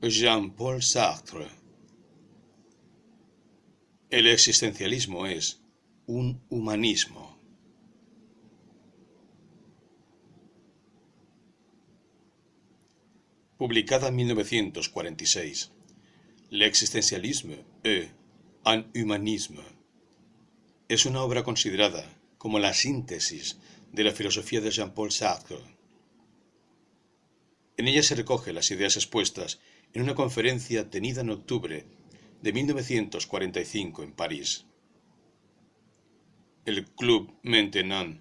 Jean-Paul Sartre El existencialismo es un humanismo. Publicada en 1946, L'existentialisme et un humanisme es una obra considerada como la síntesis de la filosofía de Jean-Paul Sartre. En ella se recogen las ideas expuestas en una conferencia tenida en octubre de 1945 en París. El Club Maintenant,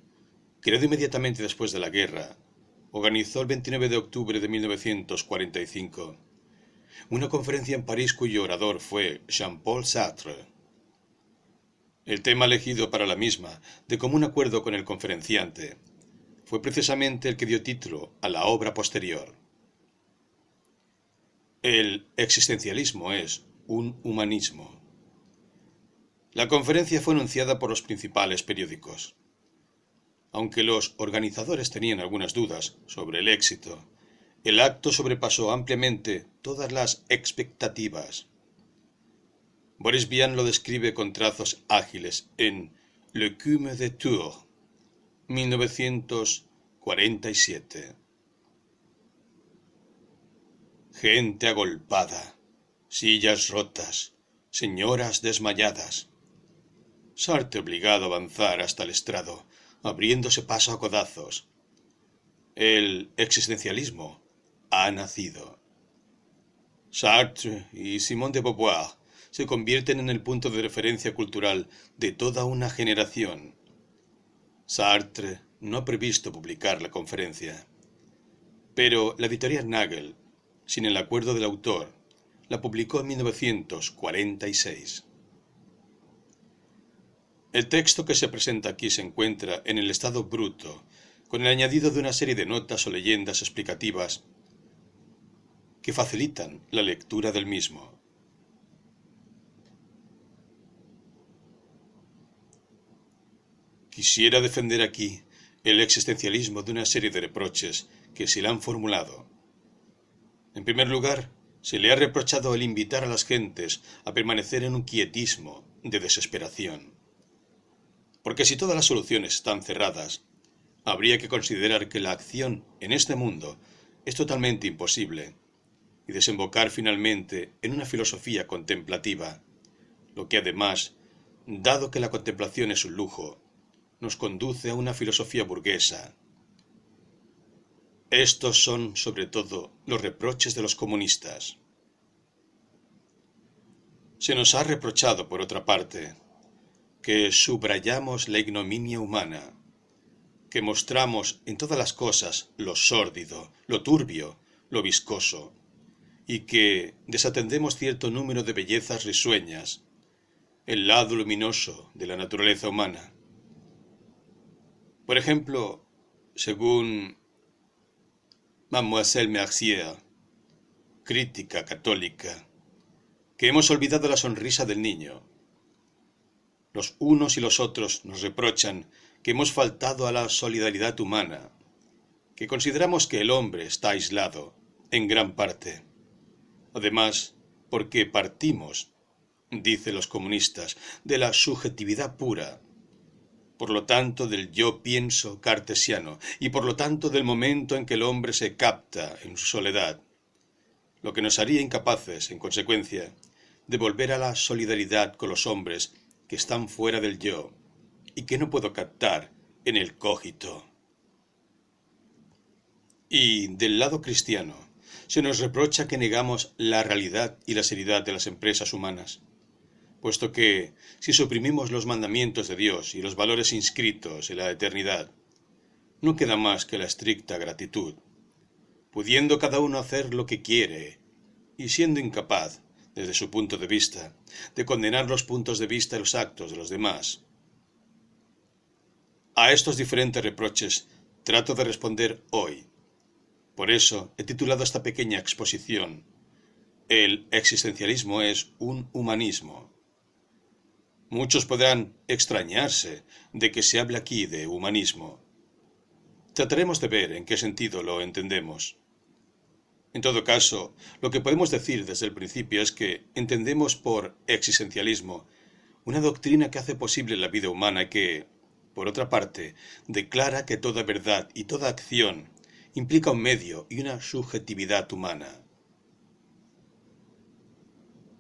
creado inmediatamente después de la guerra, organizó el 29 de octubre de 1945 una conferencia en París cuyo orador fue Jean-Paul Sartre. El tema elegido para la misma, de común acuerdo con el conferenciante, fue precisamente el que dio título a la obra posterior. El existencialismo es un humanismo. La conferencia fue anunciada por los principales periódicos. Aunque los organizadores tenían algunas dudas sobre el éxito, el acto sobrepasó ampliamente todas las expectativas. Boris Vian lo describe con trazos ágiles en Le Cume de Tours, 1947. Gente agolpada, sillas rotas, señoras desmayadas. Sartre obligado a avanzar hasta el estrado, abriéndose paso a codazos. El existencialismo ha nacido. Sartre y Simone de Beauvoir se convierten en el punto de referencia cultural de toda una generación. Sartre no ha previsto publicar la conferencia, pero la editorial Nagel, sin el acuerdo del autor, la publicó en 1946. El texto que se presenta aquí se encuentra en el estado bruto, con el añadido de una serie de notas o leyendas explicativas que facilitan la lectura del mismo. Quisiera defender aquí el existencialismo de una serie de reproches que se le han formulado. En primer lugar, se le ha reprochado el invitar a las gentes a permanecer en un quietismo de desesperación. Porque si todas las soluciones están cerradas, habría que considerar que la acción en este mundo es totalmente imposible y desembocar finalmente en una filosofía contemplativa, lo que además, dado que la contemplación es un lujo, nos conduce a una filosofía burguesa. Estos son, sobre todo, los reproches de los comunistas. Se nos ha reprochado, por otra parte, que subrayamos la ignominia humana, que mostramos en todas las cosas lo sórdido, lo turbio, lo viscoso, y que desatendemos cierto número de bellezas risueñas, el lado luminoso de la naturaleza humana. Por ejemplo, según Mademoiselle Mercier, crítica católica, que hemos olvidado la sonrisa del niño. Los unos y los otros nos reprochan que hemos faltado a la solidaridad humana, que consideramos que el hombre está aislado, en gran parte. Además, porque partimos, dicen los comunistas, de la subjetividad pura, por lo tanto del yo pienso cartesiano, y por lo tanto del momento en que el hombre se capta en su soledad, lo que nos haría incapaces, en consecuencia, de volver a la solidaridad con los hombres que están fuera del yo y que no puedo captar en el cógito. Y del lado cristiano, se nos reprocha que negamos la realidad y la seriedad de las empresas humanas puesto que, si suprimimos los mandamientos de Dios y los valores inscritos en la eternidad, no queda más que la estricta gratitud, pudiendo cada uno hacer lo que quiere y siendo incapaz, desde su punto de vista, de condenar los puntos de vista y los actos de los demás. A estos diferentes reproches trato de responder hoy. Por eso he titulado esta pequeña exposición El existencialismo es un humanismo. Muchos podrán extrañarse de que se hable aquí de humanismo. Trataremos de ver en qué sentido lo entendemos. En todo caso, lo que podemos decir desde el principio es que entendemos por existencialismo una doctrina que hace posible la vida humana y que, por otra parte, declara que toda verdad y toda acción implica un medio y una subjetividad humana.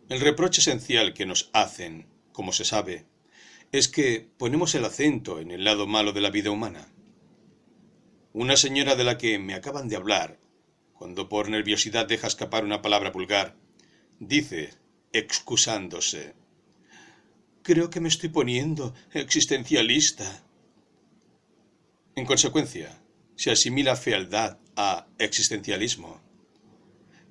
El reproche esencial que nos hacen, como se sabe, es que ponemos el acento en el lado malo de la vida humana. Una señora de la que me acaban de hablar cuando por nerviosidad deja escapar una palabra vulgar, dice, excusándose, Creo que me estoy poniendo existencialista. En consecuencia, se asimila fealdad a existencialismo.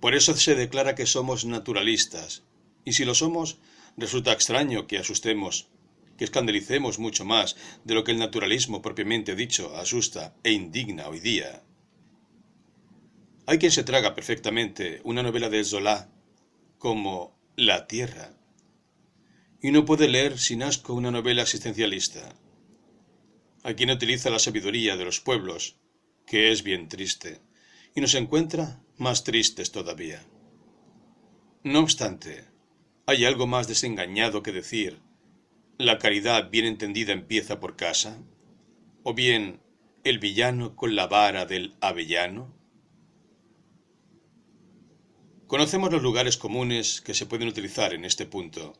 Por eso se declara que somos naturalistas, y si lo somos, resulta extraño que asustemos, que escandalicemos mucho más de lo que el naturalismo propiamente dicho asusta e indigna hoy día. Hay quien se traga perfectamente una novela de Zola como La Tierra y no puede leer sin asco una novela existencialista. Hay quien utiliza la sabiduría de los pueblos, que es bien triste, y nos encuentra más tristes todavía. No obstante, hay algo más desengañado que decir, la caridad bien entendida empieza por casa, o bien el villano con la vara del avellano. Conocemos los lugares comunes que se pueden utilizar en este punto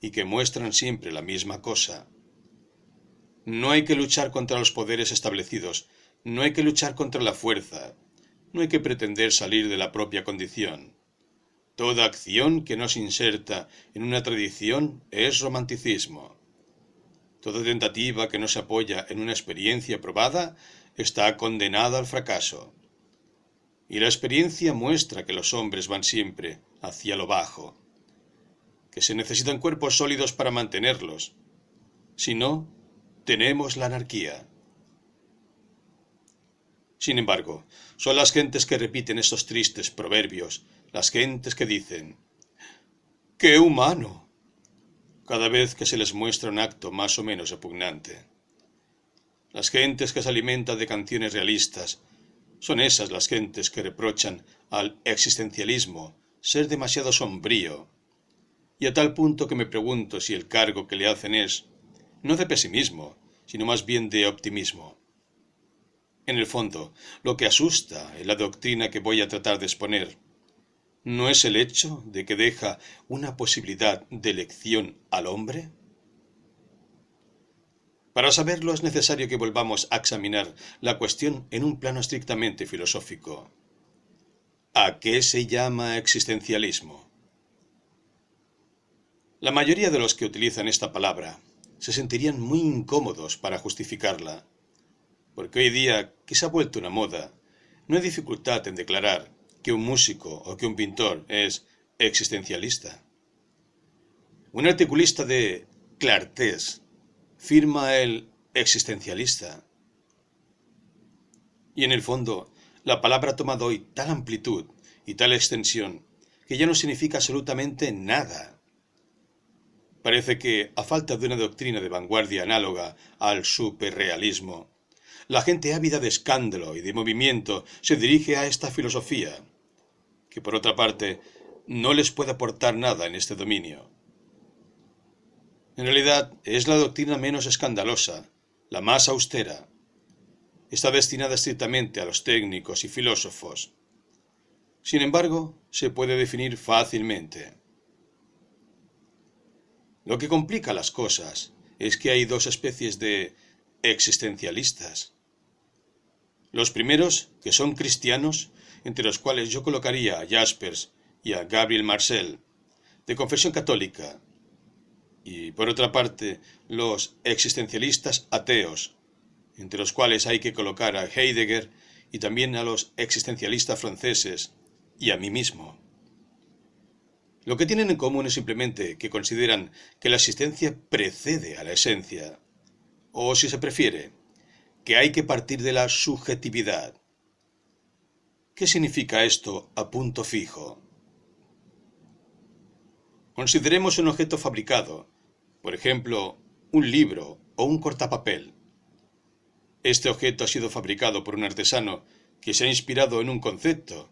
y que muestran siempre la misma cosa. No hay que luchar contra los poderes establecidos, no hay que luchar contra la fuerza, no hay que pretender salir de la propia condición. Toda acción que no se inserta en una tradición es romanticismo. Toda tentativa que no se apoya en una experiencia probada está condenada al fracaso. Y la experiencia muestra que los hombres van siempre hacia lo bajo, que se necesitan cuerpos sólidos para mantenerlos. Si no, tenemos la anarquía. Sin embargo, son las gentes que repiten estos tristes proverbios, las gentes que dicen, ¡qué humano! cada vez que se les muestra un acto más o menos repugnante. Las gentes que se alimentan de canciones realistas, son esas las gentes que reprochan al existencialismo ser demasiado sombrío, y a tal punto que me pregunto si el cargo que le hacen es, no de pesimismo, sino más bien de optimismo. En el fondo, lo que asusta en la doctrina que voy a tratar de exponer no es el hecho de que deja una posibilidad de elección al hombre. Para saberlo es necesario que volvamos a examinar la cuestión en un plano estrictamente filosófico. ¿A qué se llama existencialismo? La mayoría de los que utilizan esta palabra se sentirían muy incómodos para justificarla, porque hoy día, que se ha vuelto una moda, no hay dificultad en declarar que un músico o que un pintor es existencialista. Un articulista de Clartés firma el existencialista. Y en el fondo, la palabra ha tomado hoy tal amplitud y tal extensión que ya no significa absolutamente nada. Parece que, a falta de una doctrina de vanguardia análoga al superrealismo, la gente ávida de escándalo y de movimiento se dirige a esta filosofía, que por otra parte no les puede aportar nada en este dominio. En realidad es la doctrina menos escandalosa, la más austera. Está destinada estrictamente a los técnicos y filósofos. Sin embargo, se puede definir fácilmente. Lo que complica las cosas es que hay dos especies de existencialistas. Los primeros, que son cristianos, entre los cuales yo colocaría a Jaspers y a Gabriel Marcel, de confesión católica, y por otra parte los existencialistas ateos, entre los cuales hay que colocar a Heidegger y también a los existencialistas franceses y a mí mismo. Lo que tienen en común es simplemente que consideran que la existencia precede a la esencia, o si se prefiere, que hay que partir de la subjetividad. ¿Qué significa esto a punto fijo? Consideremos un objeto fabricado, por ejemplo, un libro o un cortapapel. Este objeto ha sido fabricado por un artesano que se ha inspirado en un concepto,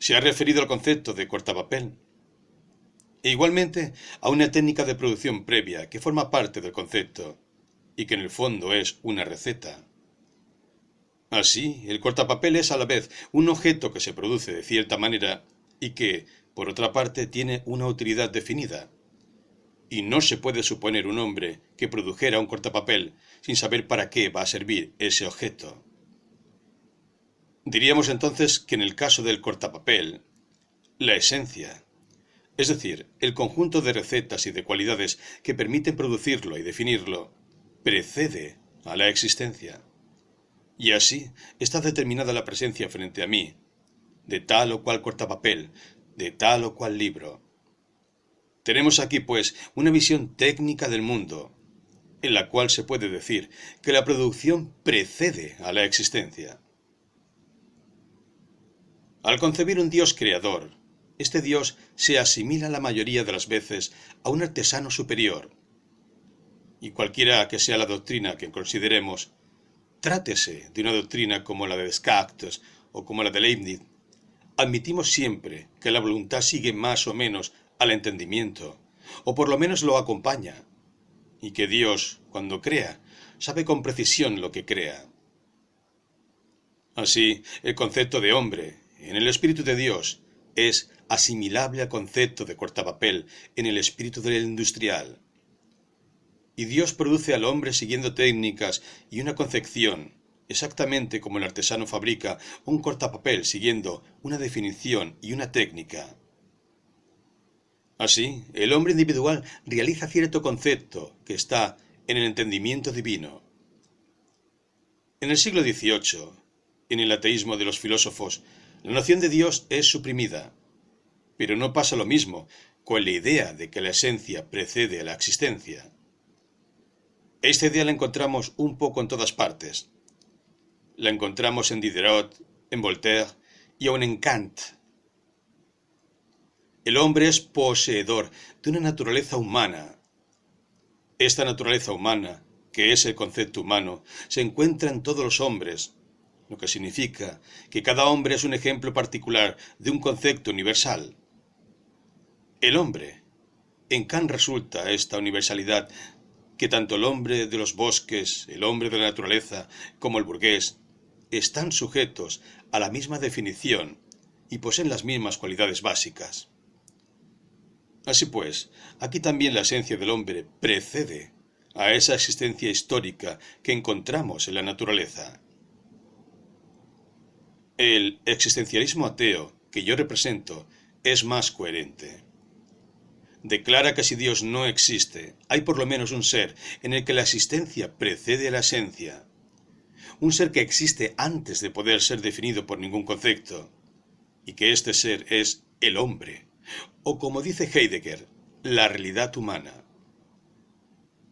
se ha referido al concepto de cortapapel e igualmente a una técnica de producción previa que forma parte del concepto y que en el fondo es una receta. Así, el cortapapel es a la vez un objeto que se produce de cierta manera y que, por otra parte, tiene una utilidad definida. Y no se puede suponer un hombre que produjera un cortapapel sin saber para qué va a servir ese objeto. Diríamos entonces que en el caso del cortapapel, la esencia, es decir, el conjunto de recetas y de cualidades que permiten producirlo y definirlo, precede a la existencia. Y así está determinada la presencia frente a mí, de tal o cual cortapapel, de tal o cual libro. Tenemos aquí, pues, una visión técnica del mundo, en la cual se puede decir que la producción precede a la existencia. Al concebir un Dios creador, este Dios se asimila la mayoría de las veces a un artesano superior. Y cualquiera que sea la doctrina que consideremos, Trátese de una doctrina como la de Descartes o como la de Leibniz, admitimos siempre que la voluntad sigue más o menos al entendimiento, o por lo menos lo acompaña, y que Dios, cuando crea, sabe con precisión lo que crea. Así, el concepto de hombre, en el Espíritu de Dios, es asimilable al concepto de cortapapel en el espíritu del industrial y Dios produce al hombre siguiendo técnicas y una concepción, exactamente como el artesano fabrica un cortapapel siguiendo una definición y una técnica. Así, el hombre individual realiza cierto concepto que está en el entendimiento divino. En el siglo XVIII, en el ateísmo de los filósofos, la noción de Dios es suprimida. Pero no pasa lo mismo con la idea de que la esencia precede a la existencia. Esta idea la encontramos un poco en todas partes. La encontramos en Diderot, en Voltaire y aun en Kant. El hombre es poseedor de una naturaleza humana. Esta naturaleza humana, que es el concepto humano, se encuentra en todos los hombres, lo que significa que cada hombre es un ejemplo particular de un concepto universal. El hombre. En Kant resulta esta universalidad que tanto el hombre de los bosques, el hombre de la naturaleza, como el burgués, están sujetos a la misma definición y poseen las mismas cualidades básicas. Así pues, aquí también la esencia del hombre precede a esa existencia histórica que encontramos en la naturaleza. El existencialismo ateo que yo represento es más coherente declara que si Dios no existe, hay por lo menos un ser en el que la existencia precede a la esencia. Un ser que existe antes de poder ser definido por ningún concepto. Y que este ser es el hombre. O como dice Heidegger, la realidad humana.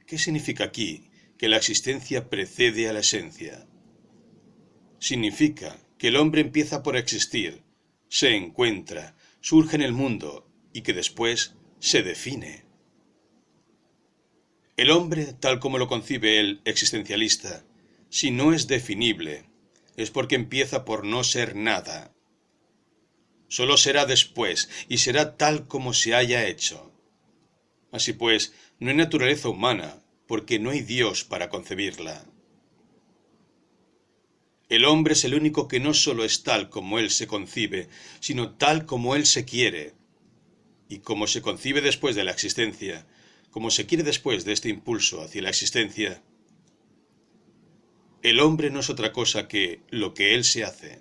¿Qué significa aquí que la existencia precede a la esencia? Significa que el hombre empieza por existir, se encuentra, surge en el mundo y que después se define. El hombre, tal como lo concibe el existencialista, si no es definible, es porque empieza por no ser nada. Solo será después y será tal como se haya hecho. Así pues, no hay naturaleza humana, porque no hay Dios para concebirla. El hombre es el único que no solo es tal como él se concibe, sino tal como él se quiere, y como se concibe después de la existencia, como se quiere después de este impulso hacia la existencia, el hombre no es otra cosa que lo que él se hace.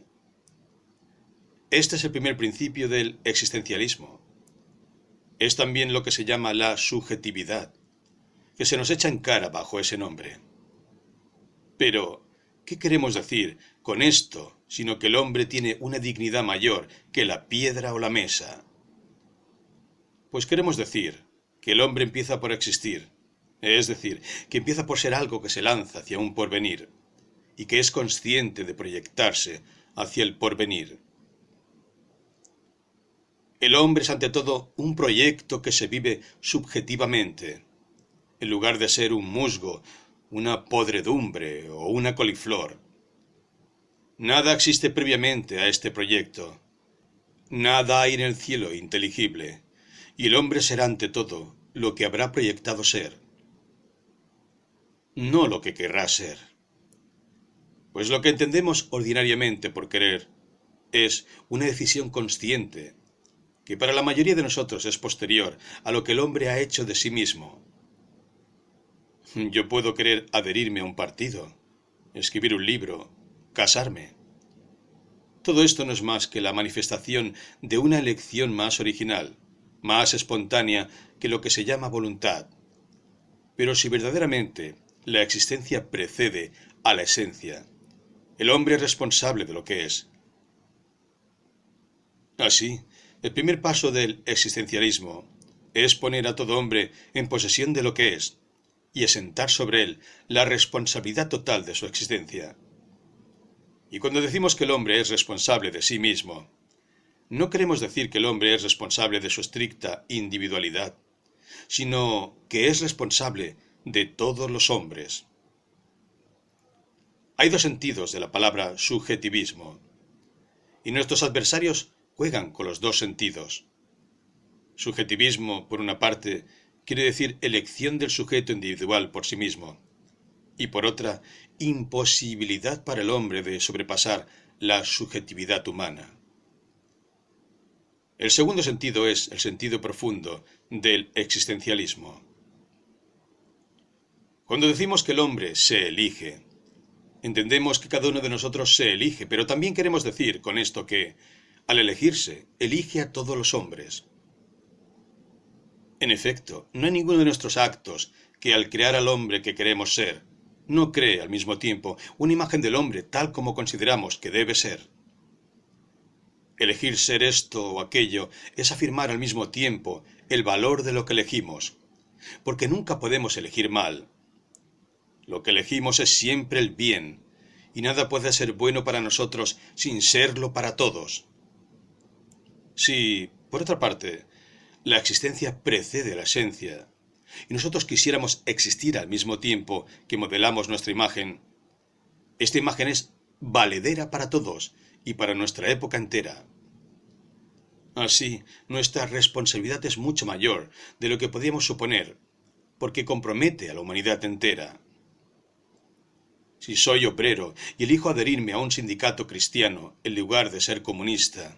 Este es el primer principio del existencialismo. Es también lo que se llama la subjetividad, que se nos echa en cara bajo ese nombre. Pero, ¿qué queremos decir con esto, sino que el hombre tiene una dignidad mayor que la piedra o la mesa? Pues queremos decir que el hombre empieza por existir, es decir, que empieza por ser algo que se lanza hacia un porvenir, y que es consciente de proyectarse hacia el porvenir. El hombre es ante todo un proyecto que se vive subjetivamente, en lugar de ser un musgo, una podredumbre o una coliflor. Nada existe previamente a este proyecto. Nada hay en el cielo inteligible, y el hombre será ante todo lo que habrá proyectado ser, no lo que querrá ser. Pues lo que entendemos ordinariamente por querer es una decisión consciente, que para la mayoría de nosotros es posterior a lo que el hombre ha hecho de sí mismo. Yo puedo querer adherirme a un partido, escribir un libro, casarme. Todo esto no es más que la manifestación de una elección más original, más espontánea que lo que se llama voluntad. Pero si verdaderamente la existencia precede a la esencia, el hombre es responsable de lo que es. Así, el primer paso del existencialismo es poner a todo hombre en posesión de lo que es y asentar sobre él la responsabilidad total de su existencia. Y cuando decimos que el hombre es responsable de sí mismo, no queremos decir que el hombre es responsable de su estricta individualidad, sino que es responsable de todos los hombres. Hay dos sentidos de la palabra subjetivismo, y nuestros adversarios juegan con los dos sentidos. Subjetivismo, por una parte, quiere decir elección del sujeto individual por sí mismo, y por otra, imposibilidad para el hombre de sobrepasar la subjetividad humana. El segundo sentido es el sentido profundo del existencialismo. Cuando decimos que el hombre se elige, entendemos que cada uno de nosotros se elige, pero también queremos decir con esto que, al elegirse, elige a todos los hombres. En efecto, no hay ninguno de nuestros actos que al crear al hombre que queremos ser, no cree al mismo tiempo una imagen del hombre tal como consideramos que debe ser. Elegir ser esto o aquello es afirmar al mismo tiempo el valor de lo que elegimos, porque nunca podemos elegir mal. Lo que elegimos es siempre el bien, y nada puede ser bueno para nosotros sin serlo para todos. Si, por otra parte, la existencia precede la esencia, y nosotros quisiéramos existir al mismo tiempo que modelamos nuestra imagen, esta imagen es valedera para todos y para nuestra época entera. Así, nuestra responsabilidad es mucho mayor de lo que podríamos suponer, porque compromete a la humanidad entera. Si soy obrero y elijo adherirme a un sindicato cristiano en lugar de ser comunista,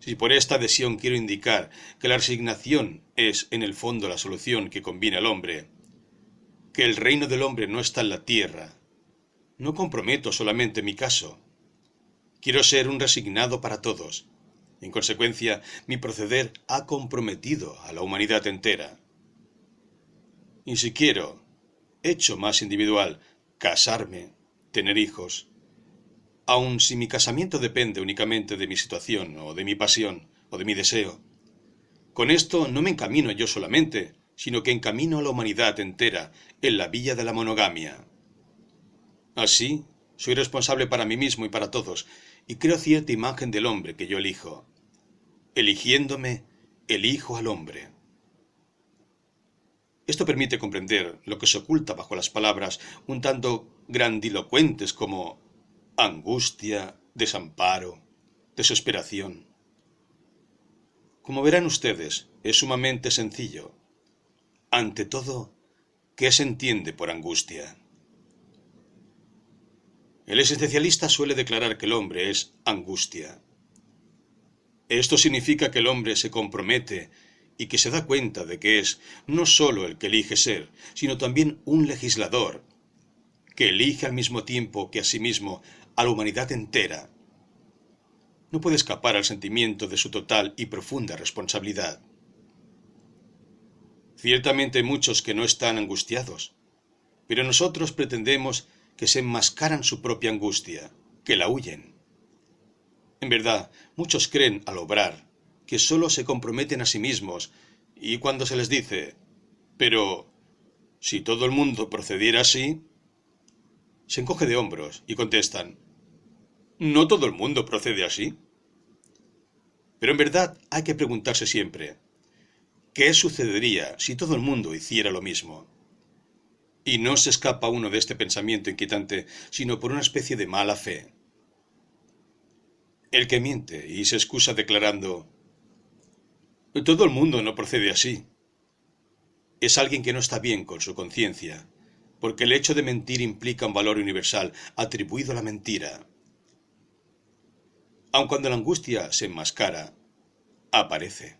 si por esta adhesión quiero indicar que la resignación es en el fondo la solución que conviene al hombre, que el reino del hombre no está en la tierra, no comprometo solamente mi caso. Quiero ser un resignado para todos. En consecuencia, mi proceder ha comprometido a la humanidad entera. Y si quiero, hecho más individual, casarme, tener hijos, aun si mi casamiento depende únicamente de mi situación o de mi pasión o de mi deseo. Con esto no me encamino yo solamente, sino que encamino a la humanidad entera en la villa de la monogamia. Así, soy responsable para mí mismo y para todos, y creo cierta imagen del hombre que yo elijo. Eligiéndome, elijo al hombre. Esto permite comprender lo que se oculta bajo las palabras un tanto grandilocuentes como angustia, desamparo, desesperación. Como verán ustedes, es sumamente sencillo. Ante todo, ¿qué se entiende por angustia? El esencialista suele declarar que el hombre es angustia. Esto significa que el hombre se compromete y que se da cuenta de que es no sólo el que elige ser, sino también un legislador, que elige al mismo tiempo que a sí mismo a la humanidad entera. No puede escapar al sentimiento de su total y profunda responsabilidad. Ciertamente hay muchos que no están angustiados, pero nosotros pretendemos que se enmascaran su propia angustia, que la huyen. En verdad, muchos creen al obrar que sólo se comprometen a sí mismos, y cuando se les dice, pero si todo el mundo procediera así, se encoge de hombros y contestan, no todo el mundo procede así. Pero en verdad hay que preguntarse siempre, ¿qué sucedería si todo el mundo hiciera lo mismo? Y no se escapa uno de este pensamiento inquietante, sino por una especie de mala fe. El que miente y se excusa declarando todo el mundo no procede así. Es alguien que no está bien con su conciencia, porque el hecho de mentir implica un valor universal atribuido a la mentira. Aun cuando la angustia se enmascara, aparece.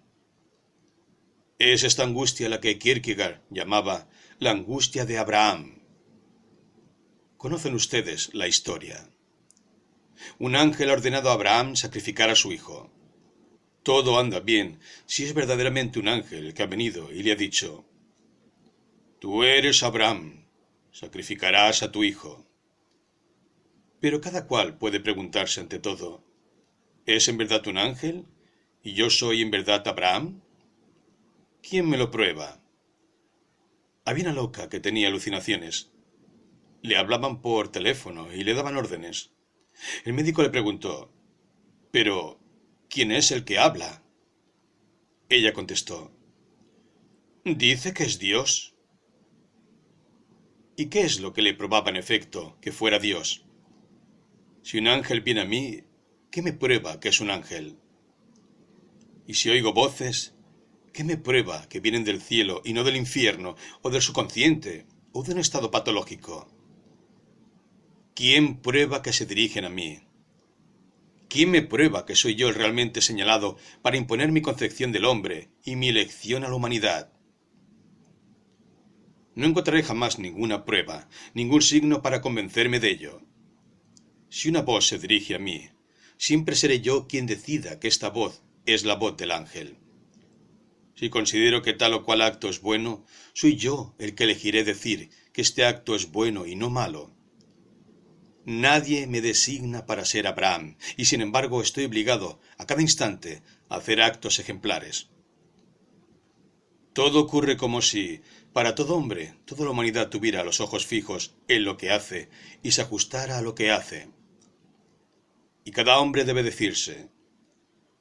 Es esta angustia la que Kierkegaard llamaba la angustia de Abraham. Conocen ustedes la historia. Un ángel ha ordenado a Abraham sacrificar a su hijo. Todo anda bien si es verdaderamente un ángel el que ha venido y le ha dicho, Tú eres Abraham, sacrificarás a tu hijo. Pero cada cual puede preguntarse ante todo, ¿es en verdad un ángel y yo soy en verdad Abraham? ¿Quién me lo prueba? Había una loca que tenía alucinaciones. Le hablaban por teléfono y le daban órdenes. El médico le preguntó, Pero, ¿quién es el que habla? Ella contestó, Dice que es Dios. ¿Y qué es lo que le probaba en efecto que fuera Dios? Si un ángel viene a mí, ¿qué me prueba que es un ángel? Y si oigo voces, ¿qué me prueba que vienen del cielo y no del infierno, o del subconsciente, o de un estado patológico? ¿Quién prueba que se dirigen a mí? ¿Quién me prueba que soy yo el realmente señalado para imponer mi concepción del hombre y mi elección a la humanidad? No encontraré jamás ninguna prueba, ningún signo para convencerme de ello. Si una voz se dirige a mí, siempre seré yo quien decida que esta voz es la voz del ángel. Si considero que tal o cual acto es bueno, soy yo el que elegiré decir que este acto es bueno y no malo, Nadie me designa para ser Abraham, y sin embargo estoy obligado a cada instante a hacer actos ejemplares. Todo ocurre como si, para todo hombre, toda la humanidad tuviera los ojos fijos en lo que hace y se ajustara a lo que hace. Y cada hombre debe decirse,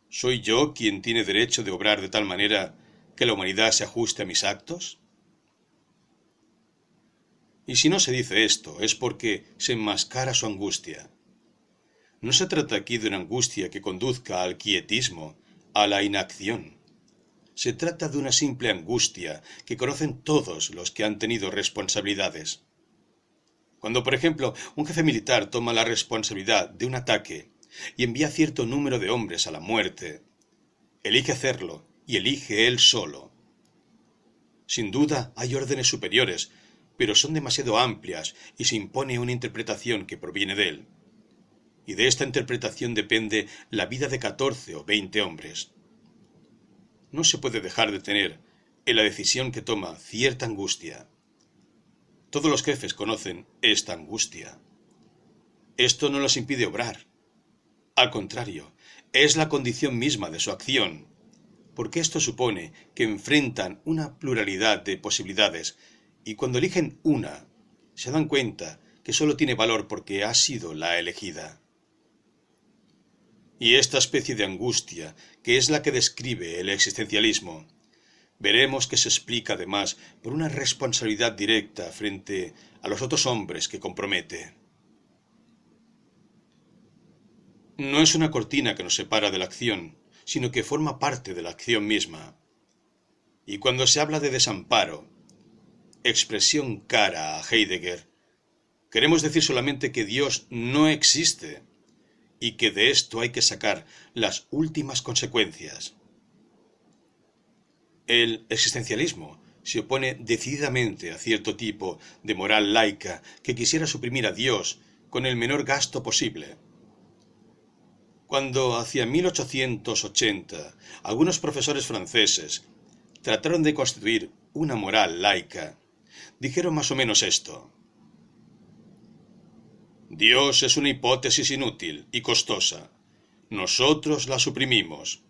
¿soy yo quien tiene derecho de obrar de tal manera que la humanidad se ajuste a mis actos? Y si no se dice esto, es porque se enmascara su angustia. No se trata aquí de una angustia que conduzca al quietismo, a la inacción. Se trata de una simple angustia que conocen todos los que han tenido responsabilidades. Cuando, por ejemplo, un jefe militar toma la responsabilidad de un ataque y envía cierto número de hombres a la muerte, elige hacerlo y elige él solo. Sin duda hay órdenes superiores pero son demasiado amplias y se impone una interpretación que proviene de él. Y de esta interpretación depende la vida de catorce o veinte hombres. No se puede dejar de tener en la decisión que toma cierta angustia. Todos los jefes conocen esta angustia. Esto no los impide obrar. Al contrario, es la condición misma de su acción, porque esto supone que enfrentan una pluralidad de posibilidades y cuando eligen una, se dan cuenta que sólo tiene valor porque ha sido la elegida. Y esta especie de angustia, que es la que describe el existencialismo, veremos que se explica además por una responsabilidad directa frente a los otros hombres que compromete. No es una cortina que nos separa de la acción, sino que forma parte de la acción misma. Y cuando se habla de desamparo, expresión cara a Heidegger, queremos decir solamente que Dios no existe y que de esto hay que sacar las últimas consecuencias. El existencialismo se opone decididamente a cierto tipo de moral laica que quisiera suprimir a Dios con el menor gasto posible. Cuando hacia 1880 algunos profesores franceses trataron de constituir una moral laica, dijeron más o menos esto. Dios es una hipótesis inútil y costosa. Nosotros la suprimimos.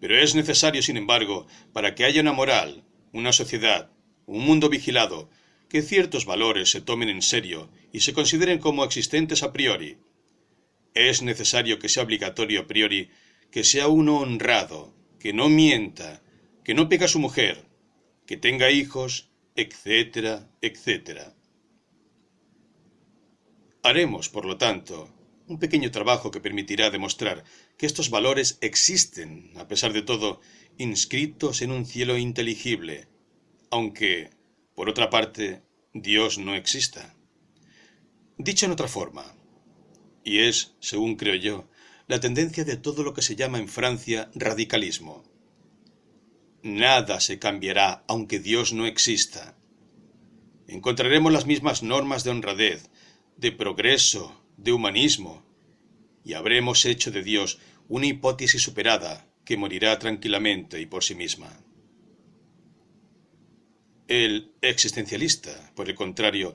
Pero es necesario, sin embargo, para que haya una moral, una sociedad, un mundo vigilado, que ciertos valores se tomen en serio y se consideren como existentes a priori. Es necesario que sea obligatorio a priori que sea uno honrado, que no mienta, que no pega a su mujer, que tenga hijos etcétera, etcétera. Haremos, por lo tanto, un pequeño trabajo que permitirá demostrar que estos valores existen, a pesar de todo, inscritos en un cielo inteligible, aunque, por otra parte, Dios no exista. Dicho en otra forma, y es, según creo yo, la tendencia de todo lo que se llama en Francia radicalismo. Nada se cambiará aunque Dios no exista. Encontraremos las mismas normas de honradez, de progreso, de humanismo, y habremos hecho de Dios una hipótesis superada que morirá tranquilamente y por sí misma. El existencialista, por el contrario,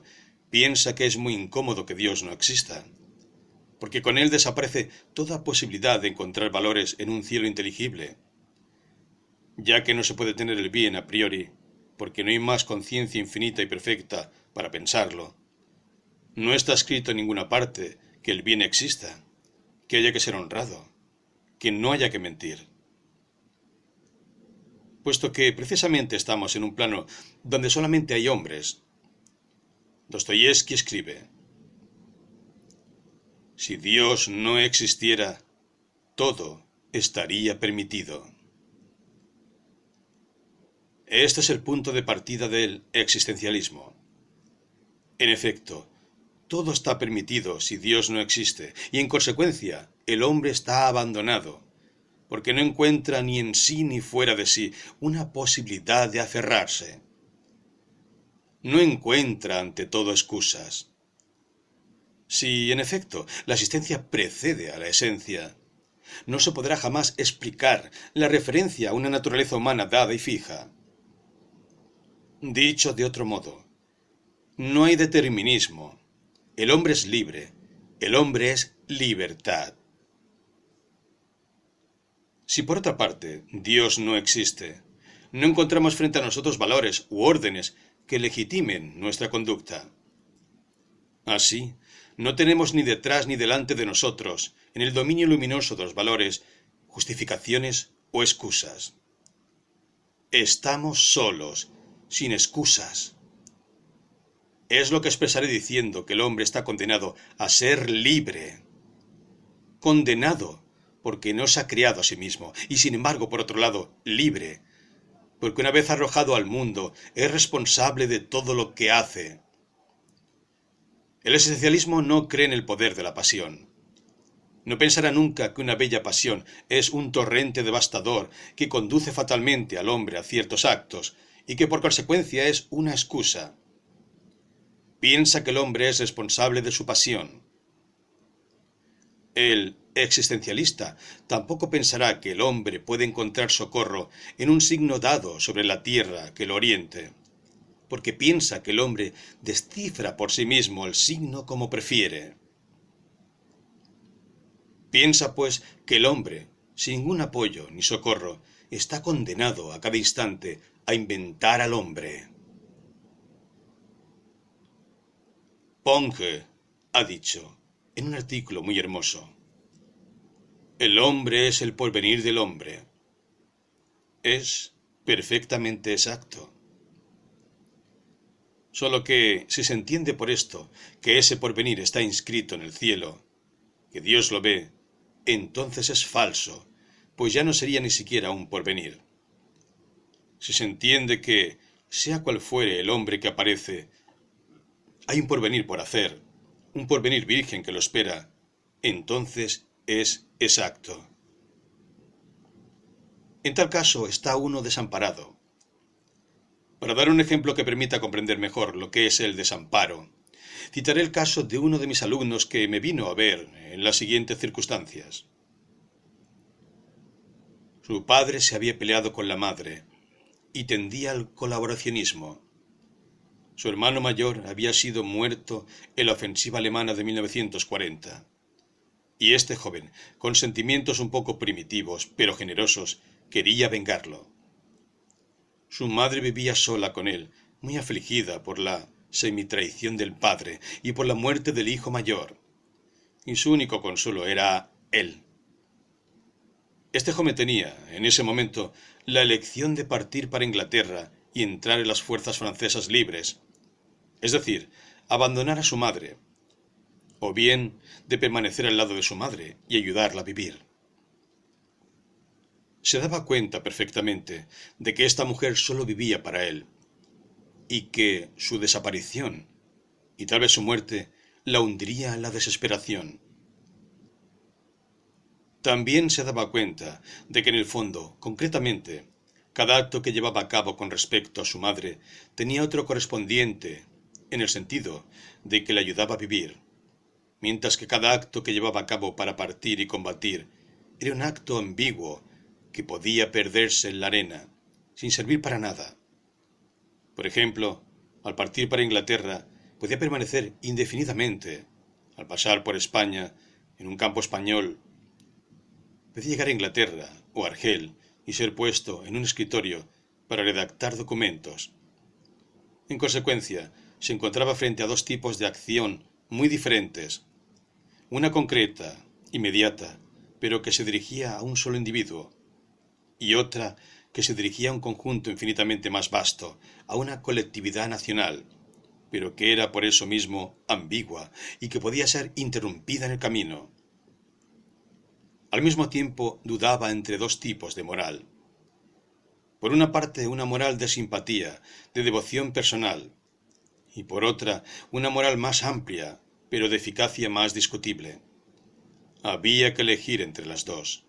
piensa que es muy incómodo que Dios no exista, porque con él desaparece toda posibilidad de encontrar valores en un cielo inteligible, ya que no se puede tener el bien a priori, porque no hay más conciencia infinita y perfecta para pensarlo. No está escrito en ninguna parte que el bien exista, que haya que ser honrado, que no haya que mentir. Puesto que precisamente estamos en un plano donde solamente hay hombres, Dostoyevsky escribe, Si Dios no existiera, todo estaría permitido. Este es el punto de partida del existencialismo. En efecto, todo está permitido si Dios no existe, y en consecuencia el hombre está abandonado, porque no encuentra ni en sí ni fuera de sí una posibilidad de aferrarse. No encuentra ante todo excusas. Si, en efecto, la existencia precede a la esencia, no se podrá jamás explicar la referencia a una naturaleza humana dada y fija. Dicho de otro modo, no hay determinismo, el hombre es libre. El hombre es libertad. Si por otra parte Dios no existe, no encontramos frente a nosotros valores u órdenes que legitimen nuestra conducta. Así, no tenemos ni detrás ni delante de nosotros, en el dominio luminoso de los valores, justificaciones o excusas. Estamos solos, sin excusas. Es lo que expresaré diciendo que el hombre está condenado a ser libre. Condenado porque no se ha criado a sí mismo, y sin embargo, por otro lado, libre, porque una vez arrojado al mundo es responsable de todo lo que hace. El esencialismo no cree en el poder de la pasión. No pensará nunca que una bella pasión es un torrente devastador que conduce fatalmente al hombre a ciertos actos y que por consecuencia es una excusa piensa que el hombre es responsable de su pasión. El existencialista tampoco pensará que el hombre puede encontrar socorro en un signo dado sobre la tierra que lo oriente, porque piensa que el hombre descifra por sí mismo el signo como prefiere. Piensa, pues, que el hombre, sin ningún apoyo ni socorro, está condenado a cada instante a inventar al hombre. Ponge ha dicho, en un artículo muy hermoso, el hombre es el porvenir del hombre. Es perfectamente exacto. Solo que si se entiende por esto que ese porvenir está inscrito en el cielo, que Dios lo ve, entonces es falso, pues ya no sería ni siquiera un porvenir. Si se entiende que, sea cual fuere el hombre que aparece, hay un porvenir por hacer, un porvenir virgen que lo espera, entonces es exacto. En tal caso está uno desamparado. Para dar un ejemplo que permita comprender mejor lo que es el desamparo, citaré el caso de uno de mis alumnos que me vino a ver en las siguientes circunstancias. Su padre se había peleado con la madre y tendía al colaboracionismo. Su hermano mayor había sido muerto en la ofensiva alemana de 1940. Y este joven, con sentimientos un poco primitivos, pero generosos, quería vengarlo. Su madre vivía sola con él, muy afligida por la semitraición del padre y por la muerte del hijo mayor. Y su único consuelo era él. Este joven tenía, en ese momento, la elección de partir para Inglaterra y entrar en las fuerzas francesas libres, es decir, abandonar a su madre, o bien de permanecer al lado de su madre y ayudarla a vivir. Se daba cuenta perfectamente de que esta mujer solo vivía para él, y que su desaparición, y tal vez su muerte, la hundiría en la desesperación. También se daba cuenta de que en el fondo, concretamente, cada acto que llevaba a cabo con respecto a su madre tenía otro correspondiente, en el sentido de que le ayudaba a vivir, mientras que cada acto que llevaba a cabo para partir y combatir era un acto ambiguo que podía perderse en la arena, sin servir para nada. Por ejemplo, al partir para Inglaterra, podía permanecer indefinidamente, al pasar por España, en un campo español, podía llegar a Inglaterra o Argel y ser puesto en un escritorio para redactar documentos. En consecuencia, se encontraba frente a dos tipos de acción muy diferentes. Una concreta, inmediata, pero que se dirigía a un solo individuo, y otra que se dirigía a un conjunto infinitamente más vasto, a una colectividad nacional, pero que era por eso mismo ambigua y que podía ser interrumpida en el camino. Al mismo tiempo dudaba entre dos tipos de moral. Por una parte una moral de simpatía, de devoción personal, y por otra una moral más amplia, pero de eficacia más discutible. Había que elegir entre las dos.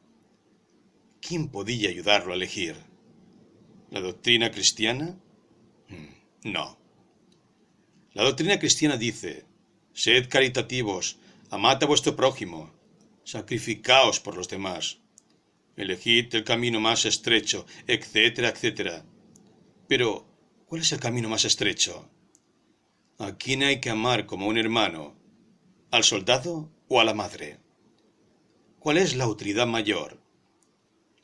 ¿Quién podía ayudarlo a elegir? ¿La doctrina cristiana? Hmm, no. La doctrina cristiana dice, sed caritativos, amad a vuestro prójimo, sacrificaos por los demás, elegid el camino más estrecho, etcétera, etcétera. Pero, ¿cuál es el camino más estrecho? ¿A quién hay que amar como un hermano? ¿Al soldado o a la madre? ¿Cuál es la utilidad mayor?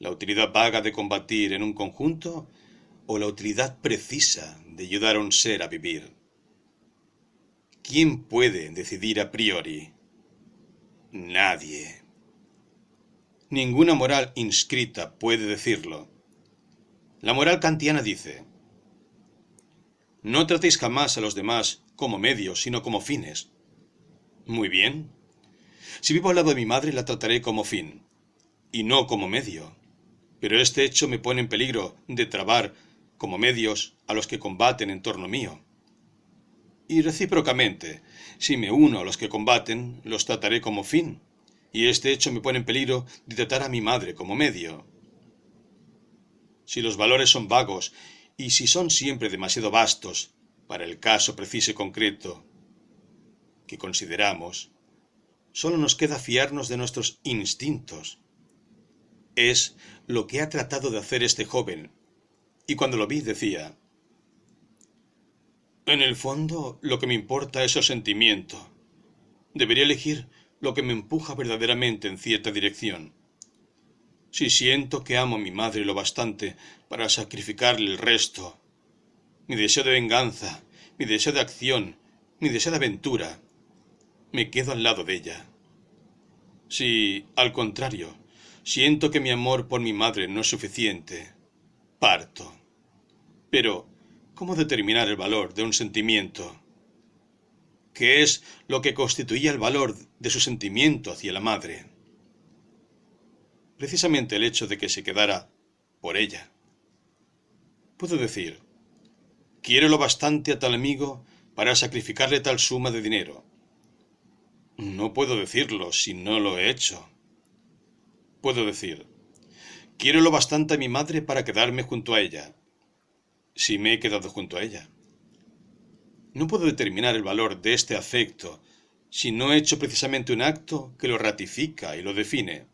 ¿La utilidad vaga de combatir en un conjunto o la utilidad precisa de ayudar a un ser a vivir? ¿Quién puede decidir a priori? Nadie. Ninguna moral inscrita puede decirlo. La moral kantiana dice, no tratéis jamás a los demás como medios, sino como fines. Muy bien. Si vivo al lado de mi madre, la trataré como fin, y no como medio. Pero este hecho me pone en peligro de trabar como medios a los que combaten en torno mío. Y recíprocamente, si me uno a los que combaten, los trataré como fin, y este hecho me pone en peligro de tratar a mi madre como medio. Si los valores son vagos, y si son siempre demasiado vastos para el caso preciso y concreto que consideramos, solo nos queda fiarnos de nuestros instintos. Es lo que ha tratado de hacer este joven, y cuando lo vi decía, en el fondo, lo que me importa es el sentimiento. Debería elegir lo que me empuja verdaderamente en cierta dirección. Si siento que amo a mi madre lo bastante para sacrificarle el resto, mi deseo de venganza, mi deseo de acción, mi deseo de aventura, me quedo al lado de ella. Si, al contrario, siento que mi amor por mi madre no es suficiente, parto. Pero, ¿Cómo determinar el valor de un sentimiento? ¿Qué es lo que constituía el valor de su sentimiento hacia la madre? Precisamente el hecho de que se quedara por ella. Puedo decir, quiero lo bastante a tal amigo para sacrificarle tal suma de dinero. No puedo decirlo si no lo he hecho. Puedo decir, quiero lo bastante a mi madre para quedarme junto a ella si me he quedado junto a ella. No puedo determinar el valor de este afecto si no he hecho precisamente un acto que lo ratifica y lo define.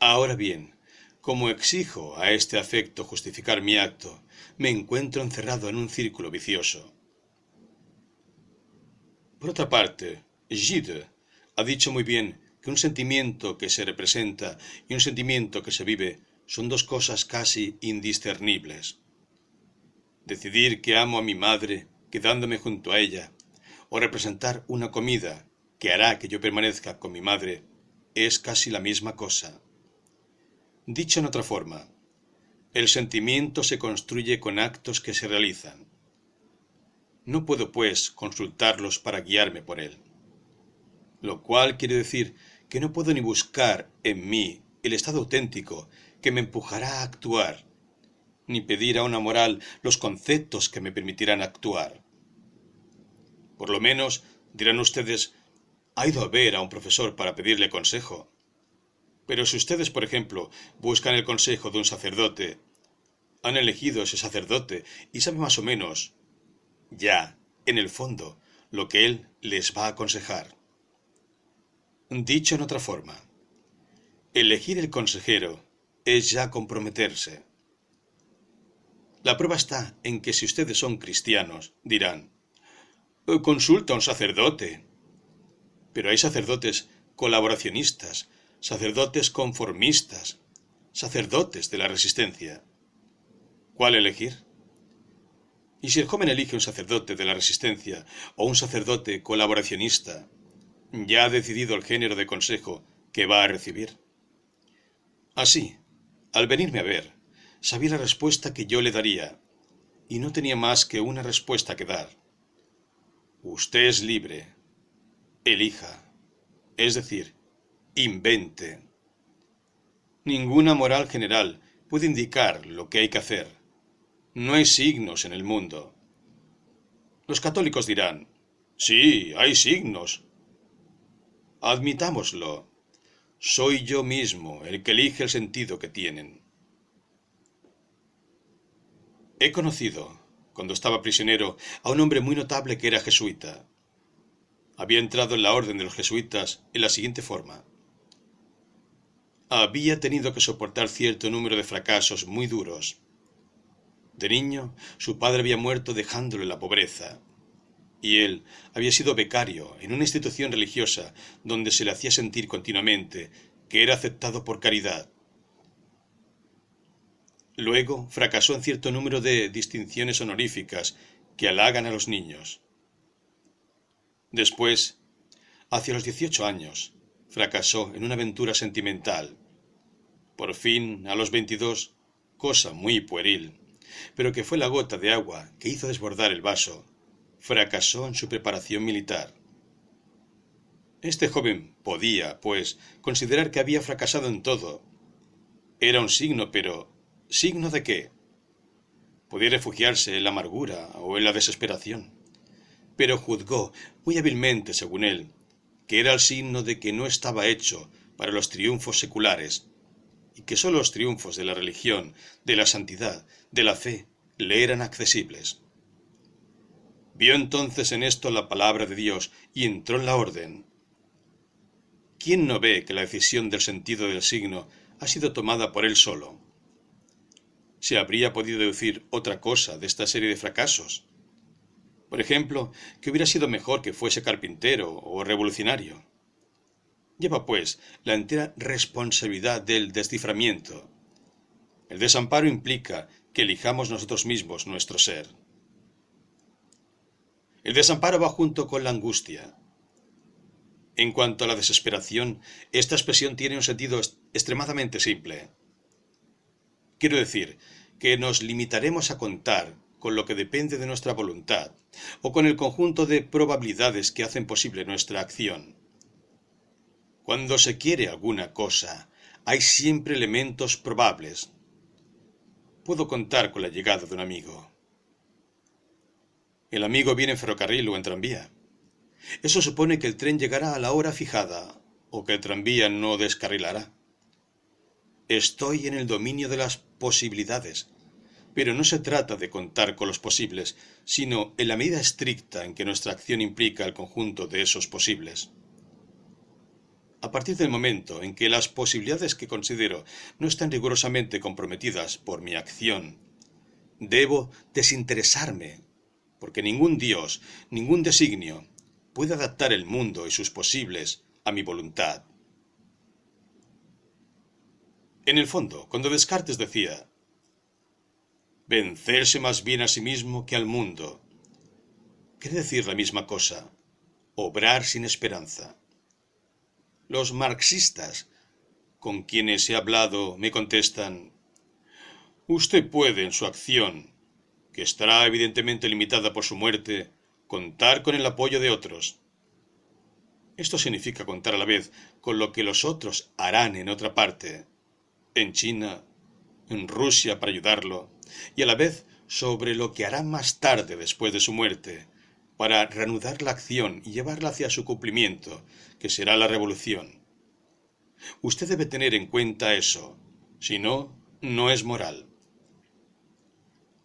Ahora bien, como exijo a este afecto justificar mi acto, me encuentro encerrado en un círculo vicioso. Por otra parte, Gide ha dicho muy bien que un sentimiento que se representa y un sentimiento que se vive son dos cosas casi indiscernibles. Decidir que amo a mi madre quedándome junto a ella, o representar una comida que hará que yo permanezca con mi madre, es casi la misma cosa. Dicho en otra forma, el sentimiento se construye con actos que se realizan. No puedo, pues, consultarlos para guiarme por él. lo cual quiere decir que no puedo ni buscar en mí el estado auténtico que me empujará a actuar, ni pedir a una moral los conceptos que me permitirán actuar. Por lo menos, dirán ustedes, ha ido a ver a un profesor para pedirle consejo. Pero si ustedes, por ejemplo, buscan el consejo de un sacerdote, han elegido ese sacerdote y saben más o menos, ya, en el fondo, lo que él les va a aconsejar. Dicho en otra forma, elegir el consejero es ya comprometerse. La prueba está en que si ustedes son cristianos, dirán, consulta a un sacerdote. Pero hay sacerdotes colaboracionistas, sacerdotes conformistas, sacerdotes de la resistencia. ¿Cuál elegir? Y si el joven elige un sacerdote de la resistencia o un sacerdote colaboracionista, ya ha decidido el género de consejo que va a recibir. Así, al venirme a ver, sabía la respuesta que yo le daría, y no tenía más que una respuesta que dar. Usted es libre. Elija. Es decir, invente. Ninguna moral general puede indicar lo que hay que hacer. No hay signos en el mundo. Los católicos dirán, sí, hay signos, Admitámoslo. Soy yo mismo el que elige el sentido que tienen. He conocido, cuando estaba prisionero, a un hombre muy notable que era jesuita. Había entrado en la orden de los jesuitas en la siguiente forma. Había tenido que soportar cierto número de fracasos muy duros. De niño, su padre había muerto dejándole la pobreza y él había sido becario en una institución religiosa donde se le hacía sentir continuamente que era aceptado por caridad. Luego fracasó en cierto número de distinciones honoríficas que halagan a los niños. Después, hacia los dieciocho años, fracasó en una aventura sentimental. Por fin, a los veintidós, cosa muy pueril, pero que fue la gota de agua que hizo desbordar el vaso, fracasó en su preparación militar. Este joven podía, pues, considerar que había fracasado en todo. Era un signo, pero ¿signo de qué? Podía refugiarse en la amargura o en la desesperación. Pero juzgó, muy hábilmente según él, que era el signo de que no estaba hecho para los triunfos seculares, y que sólo los triunfos de la religión, de la santidad, de la fe, le eran accesibles. Vio entonces en esto la palabra de Dios y entró en la orden. ¿Quién no ve que la decisión del sentido del signo ha sido tomada por él solo? ¿Se habría podido deducir otra cosa de esta serie de fracasos? Por ejemplo, que hubiera sido mejor que fuese carpintero o revolucionario. Lleva, pues, la entera responsabilidad del desciframiento. El desamparo implica que elijamos nosotros mismos nuestro ser. El desamparo va junto con la angustia. En cuanto a la desesperación, esta expresión tiene un sentido extremadamente simple. Quiero decir que nos limitaremos a contar con lo que depende de nuestra voluntad o con el conjunto de probabilidades que hacen posible nuestra acción. Cuando se quiere alguna cosa, hay siempre elementos probables. Puedo contar con la llegada de un amigo. El amigo viene en ferrocarril o en tranvía. Eso supone que el tren llegará a la hora fijada o que el tranvía no descarrilará. Estoy en el dominio de las posibilidades, pero no se trata de contar con los posibles, sino en la medida estricta en que nuestra acción implica el conjunto de esos posibles. A partir del momento en que las posibilidades que considero no están rigurosamente comprometidas por mi acción, debo desinteresarme porque ningún Dios, ningún designio puede adaptar el mundo y sus posibles a mi voluntad. En el fondo, cuando Descartes decía, vencerse más bien a sí mismo que al mundo, quiere decir la misma cosa, obrar sin esperanza. Los marxistas, con quienes he hablado, me contestan, usted puede en su acción que estará evidentemente limitada por su muerte, contar con el apoyo de otros. Esto significa contar a la vez con lo que los otros harán en otra parte, en China, en Rusia para ayudarlo, y a la vez sobre lo que hará más tarde después de su muerte, para reanudar la acción y llevarla hacia su cumplimiento, que será la revolución. Usted debe tener en cuenta eso, si no, no es moral.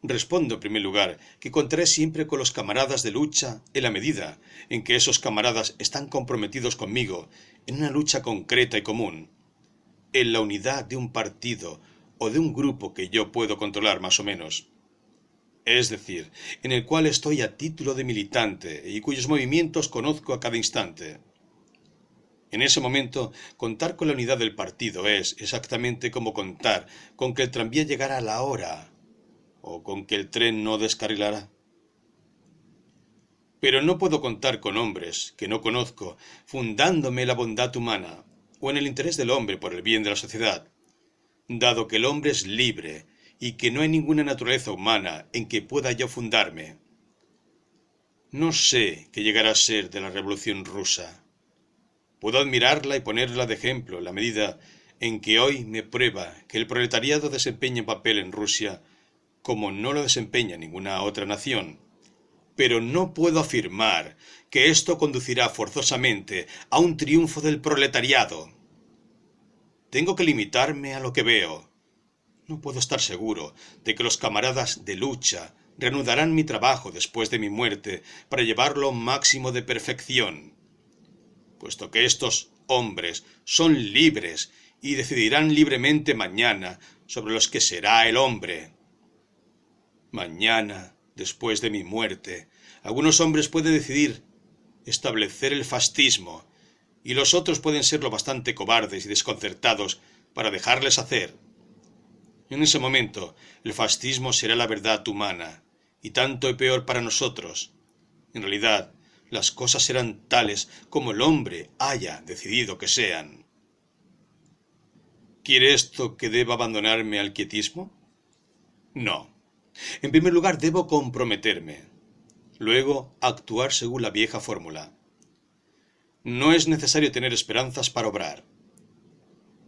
Respondo, en primer lugar, que contaré siempre con los camaradas de lucha en la medida en que esos camaradas están comprometidos conmigo en una lucha concreta y común, en la unidad de un partido o de un grupo que yo puedo controlar más o menos. Es decir, en el cual estoy a título de militante y cuyos movimientos conozco a cada instante. En ese momento, contar con la unidad del partido es exactamente como contar con que el tranvía llegara a la hora o con que el tren no descarrilará. Pero no puedo contar con hombres que no conozco, fundándome la bondad humana o en el interés del hombre por el bien de la sociedad, dado que el hombre es libre y que no hay ninguna naturaleza humana en que pueda yo fundarme. No sé qué llegará a ser de la revolución rusa. Puedo admirarla y ponerla de ejemplo en la medida en que hoy me prueba que el proletariado desempeña papel en Rusia como no lo desempeña ninguna otra nación. Pero no puedo afirmar que esto conducirá forzosamente a un triunfo del proletariado. Tengo que limitarme a lo que veo. No puedo estar seguro de que los camaradas de lucha reanudarán mi trabajo después de mi muerte para llevarlo máximo de perfección. Puesto que estos hombres son libres y decidirán libremente mañana sobre los que será el hombre. Mañana, después de mi muerte, algunos hombres pueden decidir establecer el fascismo, y los otros pueden ser lo bastante cobardes y desconcertados para dejarles hacer. En ese momento, el fascismo será la verdad humana, y tanto y peor para nosotros. En realidad, las cosas serán tales como el hombre haya decidido que sean. ¿Quiere esto que deba abandonarme al quietismo? No. En primer lugar, debo comprometerme. Luego, actuar según la vieja fórmula. No es necesario tener esperanzas para obrar.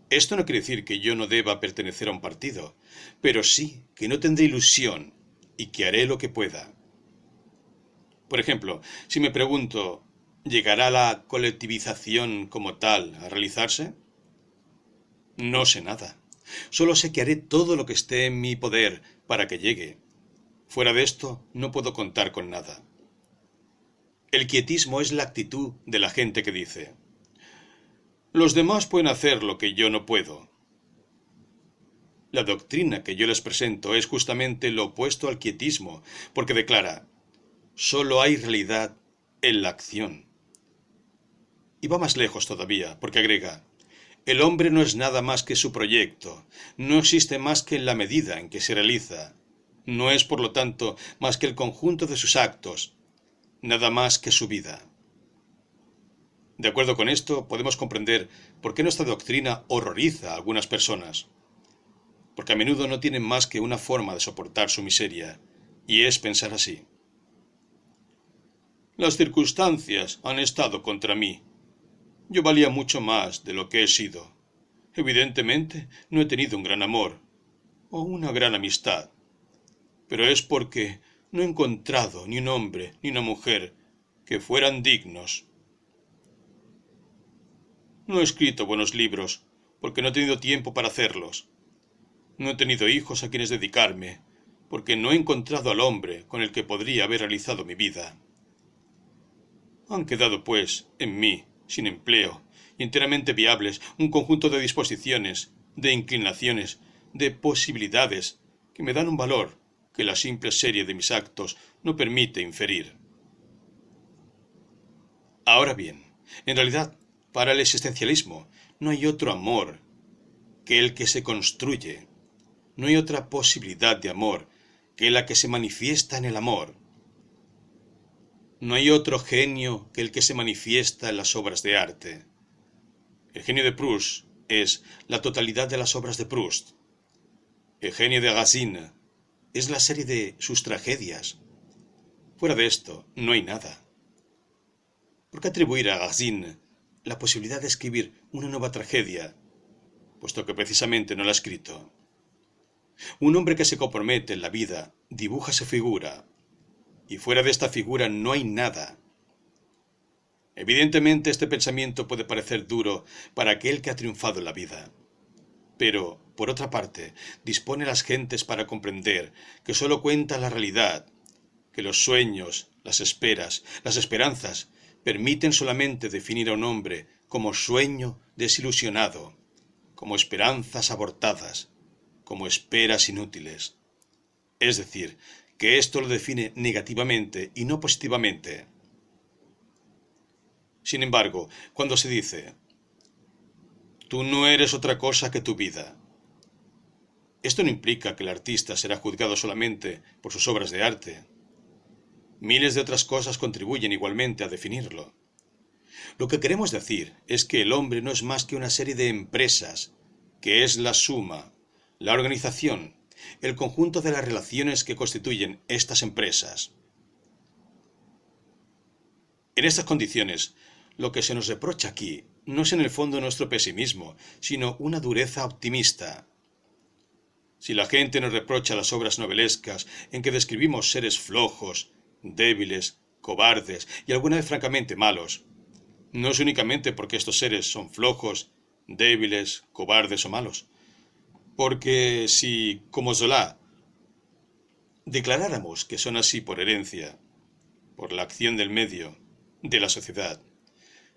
Esto no quiere decir que yo no deba pertenecer a un partido, pero sí que no tendré ilusión y que haré lo que pueda. Por ejemplo, si me pregunto, ¿llegará la colectivización como tal a realizarse? No sé nada. Solo sé que haré todo lo que esté en mi poder para que llegue. Fuera de esto, no puedo contar con nada. El quietismo es la actitud de la gente que dice, los demás pueden hacer lo que yo no puedo. La doctrina que yo les presento es justamente lo opuesto al quietismo, porque declara, solo hay realidad en la acción. Y va más lejos todavía, porque agrega, el hombre no es nada más que su proyecto, no existe más que en la medida en que se realiza, no es por lo tanto más que el conjunto de sus actos, nada más que su vida. De acuerdo con esto, podemos comprender por qué nuestra doctrina horroriza a algunas personas, porque a menudo no tienen más que una forma de soportar su miseria, y es pensar así. Las circunstancias han estado contra mí, yo valía mucho más de lo que he sido. Evidentemente no he tenido un gran amor o una gran amistad, pero es porque no he encontrado ni un hombre ni una mujer que fueran dignos. No he escrito buenos libros porque no he tenido tiempo para hacerlos. No he tenido hijos a quienes dedicarme porque no he encontrado al hombre con el que podría haber realizado mi vida. Han quedado, pues, en mí sin empleo, enteramente viables, un conjunto de disposiciones, de inclinaciones, de posibilidades, que me dan un valor que la simple serie de mis actos no permite inferir. Ahora bien, en realidad, para el existencialismo no hay otro amor que el que se construye, no hay otra posibilidad de amor que la que se manifiesta en el amor, no hay otro genio que el que se manifiesta en las obras de arte. El genio de Proust es la totalidad de las obras de Proust. El genio de Racine es la serie de sus tragedias. Fuera de esto, no hay nada. ¿Por qué atribuir a Racine la posibilidad de escribir una nueva tragedia, puesto que precisamente no la ha escrito. Un hombre que se compromete en la vida dibuja su figura, y fuera de esta figura no hay nada. Evidentemente este pensamiento puede parecer duro para aquel que ha triunfado en la vida. Pero, por otra parte, dispone a las gentes para comprender que sólo cuenta la realidad, que los sueños, las esperas, las esperanzas, permiten solamente definir a un hombre como sueño desilusionado, como esperanzas abortadas, como esperas inútiles. Es decir, que esto lo define negativamente y no positivamente. Sin embargo, cuando se dice, tú no eres otra cosa que tu vida, esto no implica que el artista será juzgado solamente por sus obras de arte. Miles de otras cosas contribuyen igualmente a definirlo. Lo que queremos decir es que el hombre no es más que una serie de empresas, que es la suma, la organización, el conjunto de las relaciones que constituyen estas empresas. En estas condiciones, lo que se nos reprocha aquí no es en el fondo nuestro pesimismo, sino una dureza optimista. Si la gente nos reprocha las obras novelescas en que describimos seres flojos, débiles, cobardes y alguna vez francamente malos, no es únicamente porque estos seres son flojos, débiles, cobardes o malos, porque si, como Zola, declaráramos que son así por herencia, por la acción del medio, de la sociedad,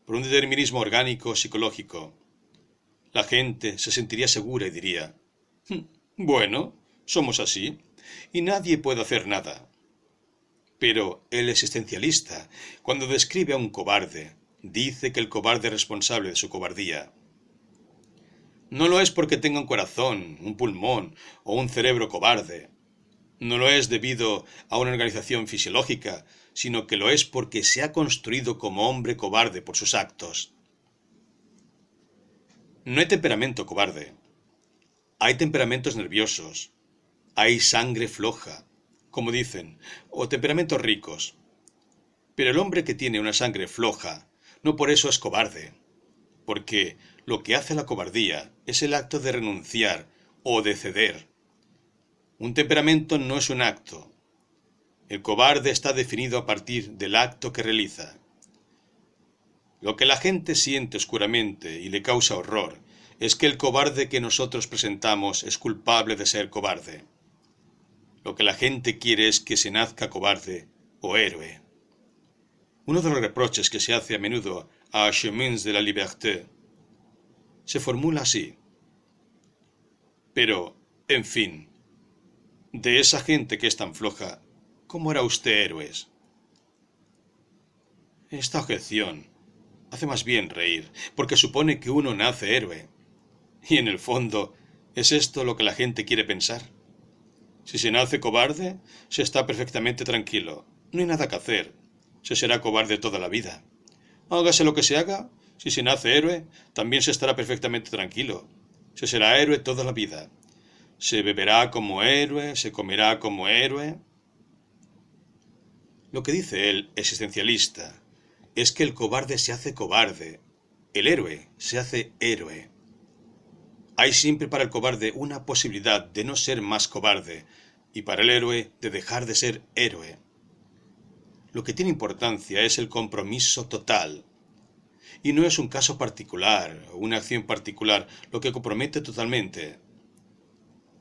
por un determinismo orgánico psicológico, la gente se sentiría segura y diría, hm, bueno, somos así, y nadie puede hacer nada. Pero el existencialista, cuando describe a un cobarde, dice que el cobarde es responsable de su cobardía. No lo es porque tenga un corazón, un pulmón o un cerebro cobarde. No lo es debido a una organización fisiológica, sino que lo es porque se ha construido como hombre cobarde por sus actos. No hay temperamento cobarde. Hay temperamentos nerviosos. Hay sangre floja, como dicen, o temperamentos ricos. Pero el hombre que tiene una sangre floja no por eso es cobarde, porque lo que hace la cobardía es el acto de renunciar o de ceder. Un temperamento no es un acto. El cobarde está definido a partir del acto que realiza. Lo que la gente siente oscuramente y le causa horror es que el cobarde que nosotros presentamos es culpable de ser cobarde. Lo que la gente quiere es que se nazca cobarde o héroe. Uno de los reproches que se hace a menudo a Chemins de la Liberté se formula así. Pero, en fin, de esa gente que es tan floja, ¿cómo era usted héroes? Esta objeción hace más bien reír, porque supone que uno nace héroe. Y en el fondo, ¿es esto lo que la gente quiere pensar? Si se nace cobarde, se está perfectamente tranquilo. No hay nada que hacer. Se será cobarde toda la vida. Hágase lo que se haga, si se nace héroe, también se estará perfectamente tranquilo. Se será héroe toda la vida. Se beberá como héroe, se comerá como héroe. Lo que dice el existencialista es que el cobarde se hace cobarde, el héroe se hace héroe. Hay siempre para el cobarde una posibilidad de no ser más cobarde y para el héroe de dejar de ser héroe. Lo que tiene importancia es el compromiso total, y no es un caso particular o una acción particular lo que compromete totalmente.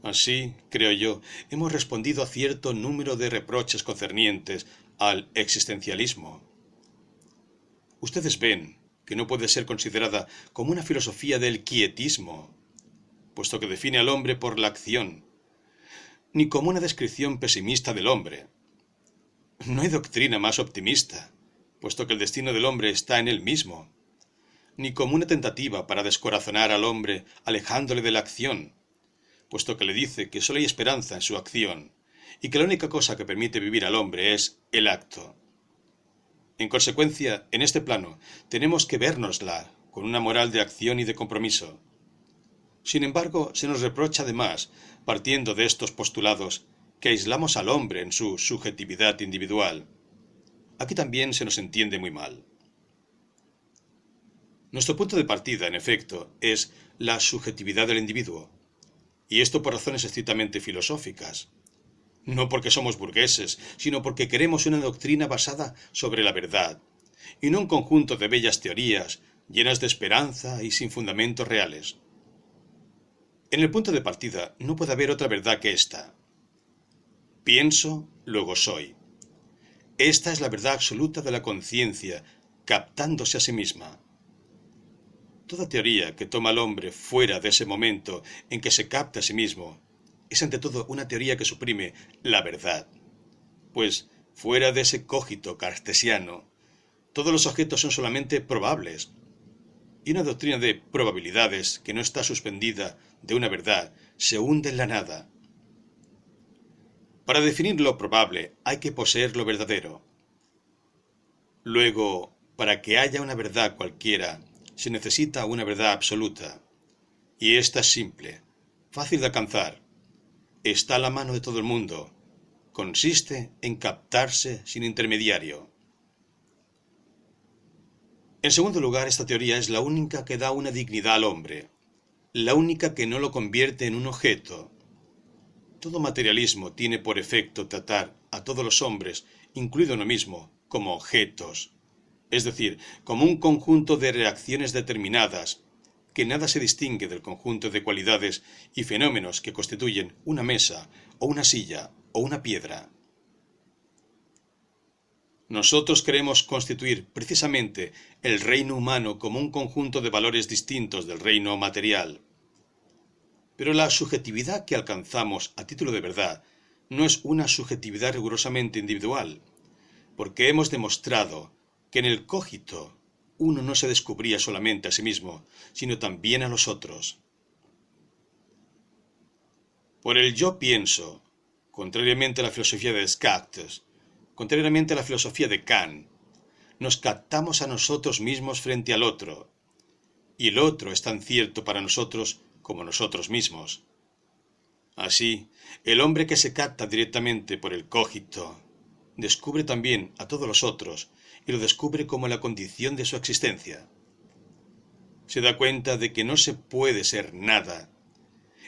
Así, creo yo, hemos respondido a cierto número de reproches concernientes al existencialismo. Ustedes ven que no puede ser considerada como una filosofía del quietismo, puesto que define al hombre por la acción, ni como una descripción pesimista del hombre. No hay doctrina más optimista, puesto que el destino del hombre está en él mismo ni como una tentativa para descorazonar al hombre alejándole de la acción, puesto que le dice que solo hay esperanza en su acción, y que la única cosa que permite vivir al hombre es el acto. En consecuencia, en este plano, tenemos que vernosla con una moral de acción y de compromiso. Sin embargo, se nos reprocha además, partiendo de estos postulados, que aislamos al hombre en su subjetividad individual. Aquí también se nos entiende muy mal. Nuestro punto de partida, en efecto, es la subjetividad del individuo, y esto por razones estrictamente filosóficas. No porque somos burgueses, sino porque queremos una doctrina basada sobre la verdad, y no un conjunto de bellas teorías llenas de esperanza y sin fundamentos reales. En el punto de partida no puede haber otra verdad que esta. Pienso, luego soy. Esta es la verdad absoluta de la conciencia, captándose a sí misma. Toda teoría que toma al hombre fuera de ese momento en que se capta a sí mismo es ante todo una teoría que suprime la verdad. Pues fuera de ese cógito cartesiano, todos los objetos son solamente probables. Y una doctrina de probabilidades que no está suspendida de una verdad se hunde en la nada. Para definir lo probable hay que poseer lo verdadero. Luego, para que haya una verdad cualquiera, se necesita una verdad absoluta. Y esta es simple, fácil de alcanzar. Está a la mano de todo el mundo. Consiste en captarse sin intermediario. En segundo lugar, esta teoría es la única que da una dignidad al hombre, la única que no lo convierte en un objeto. Todo materialismo tiene por efecto tratar a todos los hombres, incluido uno mismo, como objetos, es decir, como un conjunto de reacciones determinadas, que nada se distingue del conjunto de cualidades y fenómenos que constituyen una mesa, o una silla, o una piedra. Nosotros queremos constituir precisamente el reino humano como un conjunto de valores distintos del reino material. Pero la subjetividad que alcanzamos a título de verdad no es una subjetividad rigurosamente individual, porque hemos demostrado que en el cógito uno no se descubría solamente a sí mismo, sino también a los otros. Por el yo pienso, contrariamente a la filosofía de Descartes, contrariamente a la filosofía de Kant, nos captamos a nosotros mismos frente al otro, y el otro es tan cierto para nosotros como nosotros mismos. Así, el hombre que se capta directamente por el cógito descubre también a todos los otros y lo descubre como la condición de su existencia. Se da cuenta de que no se puede ser nada,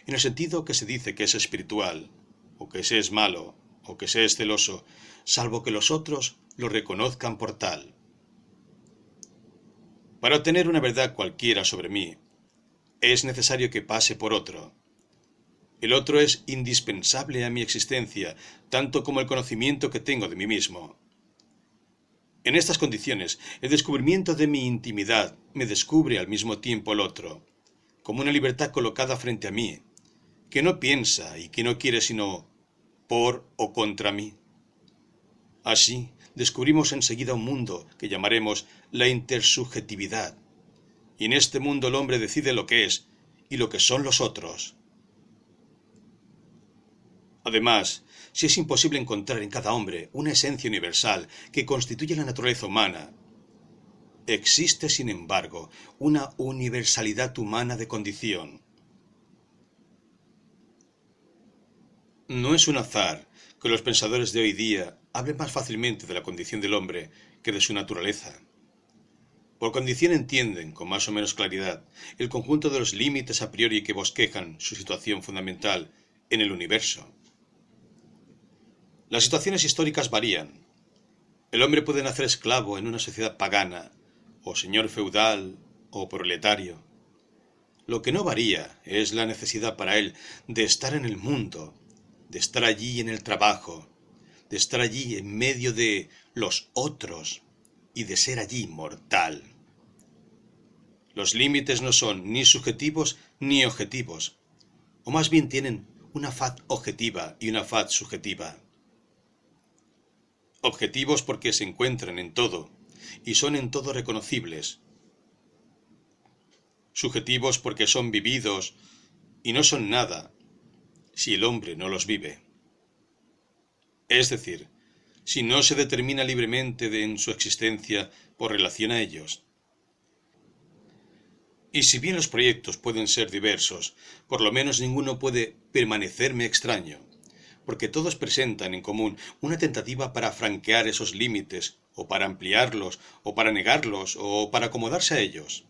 en el sentido que se dice que es espiritual, o que se es malo, o que se es celoso, salvo que los otros lo reconozcan por tal. Para obtener una verdad cualquiera sobre mí, es necesario que pase por otro. El otro es indispensable a mi existencia, tanto como el conocimiento que tengo de mí mismo. En estas condiciones, el descubrimiento de mi intimidad me descubre al mismo tiempo el otro, como una libertad colocada frente a mí, que no piensa y que no quiere sino por o contra mí. Así, descubrimos enseguida un mundo que llamaremos la intersubjetividad, y en este mundo el hombre decide lo que es y lo que son los otros. Además, si es imposible encontrar en cada hombre una esencia universal que constituye la naturaleza humana, existe, sin embargo, una universalidad humana de condición. No es un azar que los pensadores de hoy día hablen más fácilmente de la condición del hombre que de su naturaleza. Por condición entienden, con más o menos claridad, el conjunto de los límites a priori que bosquejan su situación fundamental en el universo. Las situaciones históricas varían. El hombre puede nacer esclavo en una sociedad pagana, o señor feudal, o proletario. Lo que no varía es la necesidad para él de estar en el mundo, de estar allí en el trabajo, de estar allí en medio de los otros y de ser allí mortal. Los límites no son ni subjetivos ni objetivos, o más bien tienen una faz objetiva y una faz subjetiva objetivos porque se encuentran en todo y son en todo reconocibles, subjetivos porque son vividos y no son nada si el hombre no los vive. Es decir, si no se determina libremente de en su existencia por relación a ellos. Y si bien los proyectos pueden ser diversos, por lo menos ninguno puede permanecerme extraño porque todos presentan en común una tentativa para franquear esos límites, o para ampliarlos, o para negarlos, o para acomodarse a ellos.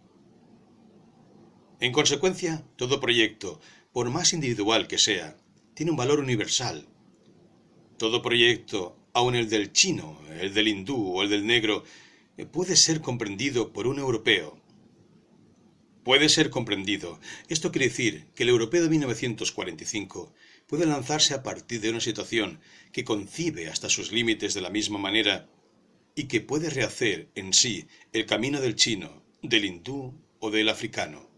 En consecuencia, todo proyecto, por más individual que sea, tiene un valor universal. Todo proyecto, aun el del chino, el del hindú o el del negro, eh, puede ser comprendido por un europeo. Puede ser comprendido. Esto quiere decir que el europeo de 1945 puede lanzarse a partir de una situación que concibe hasta sus límites de la misma manera y que puede rehacer en sí el camino del chino, del hindú o del africano.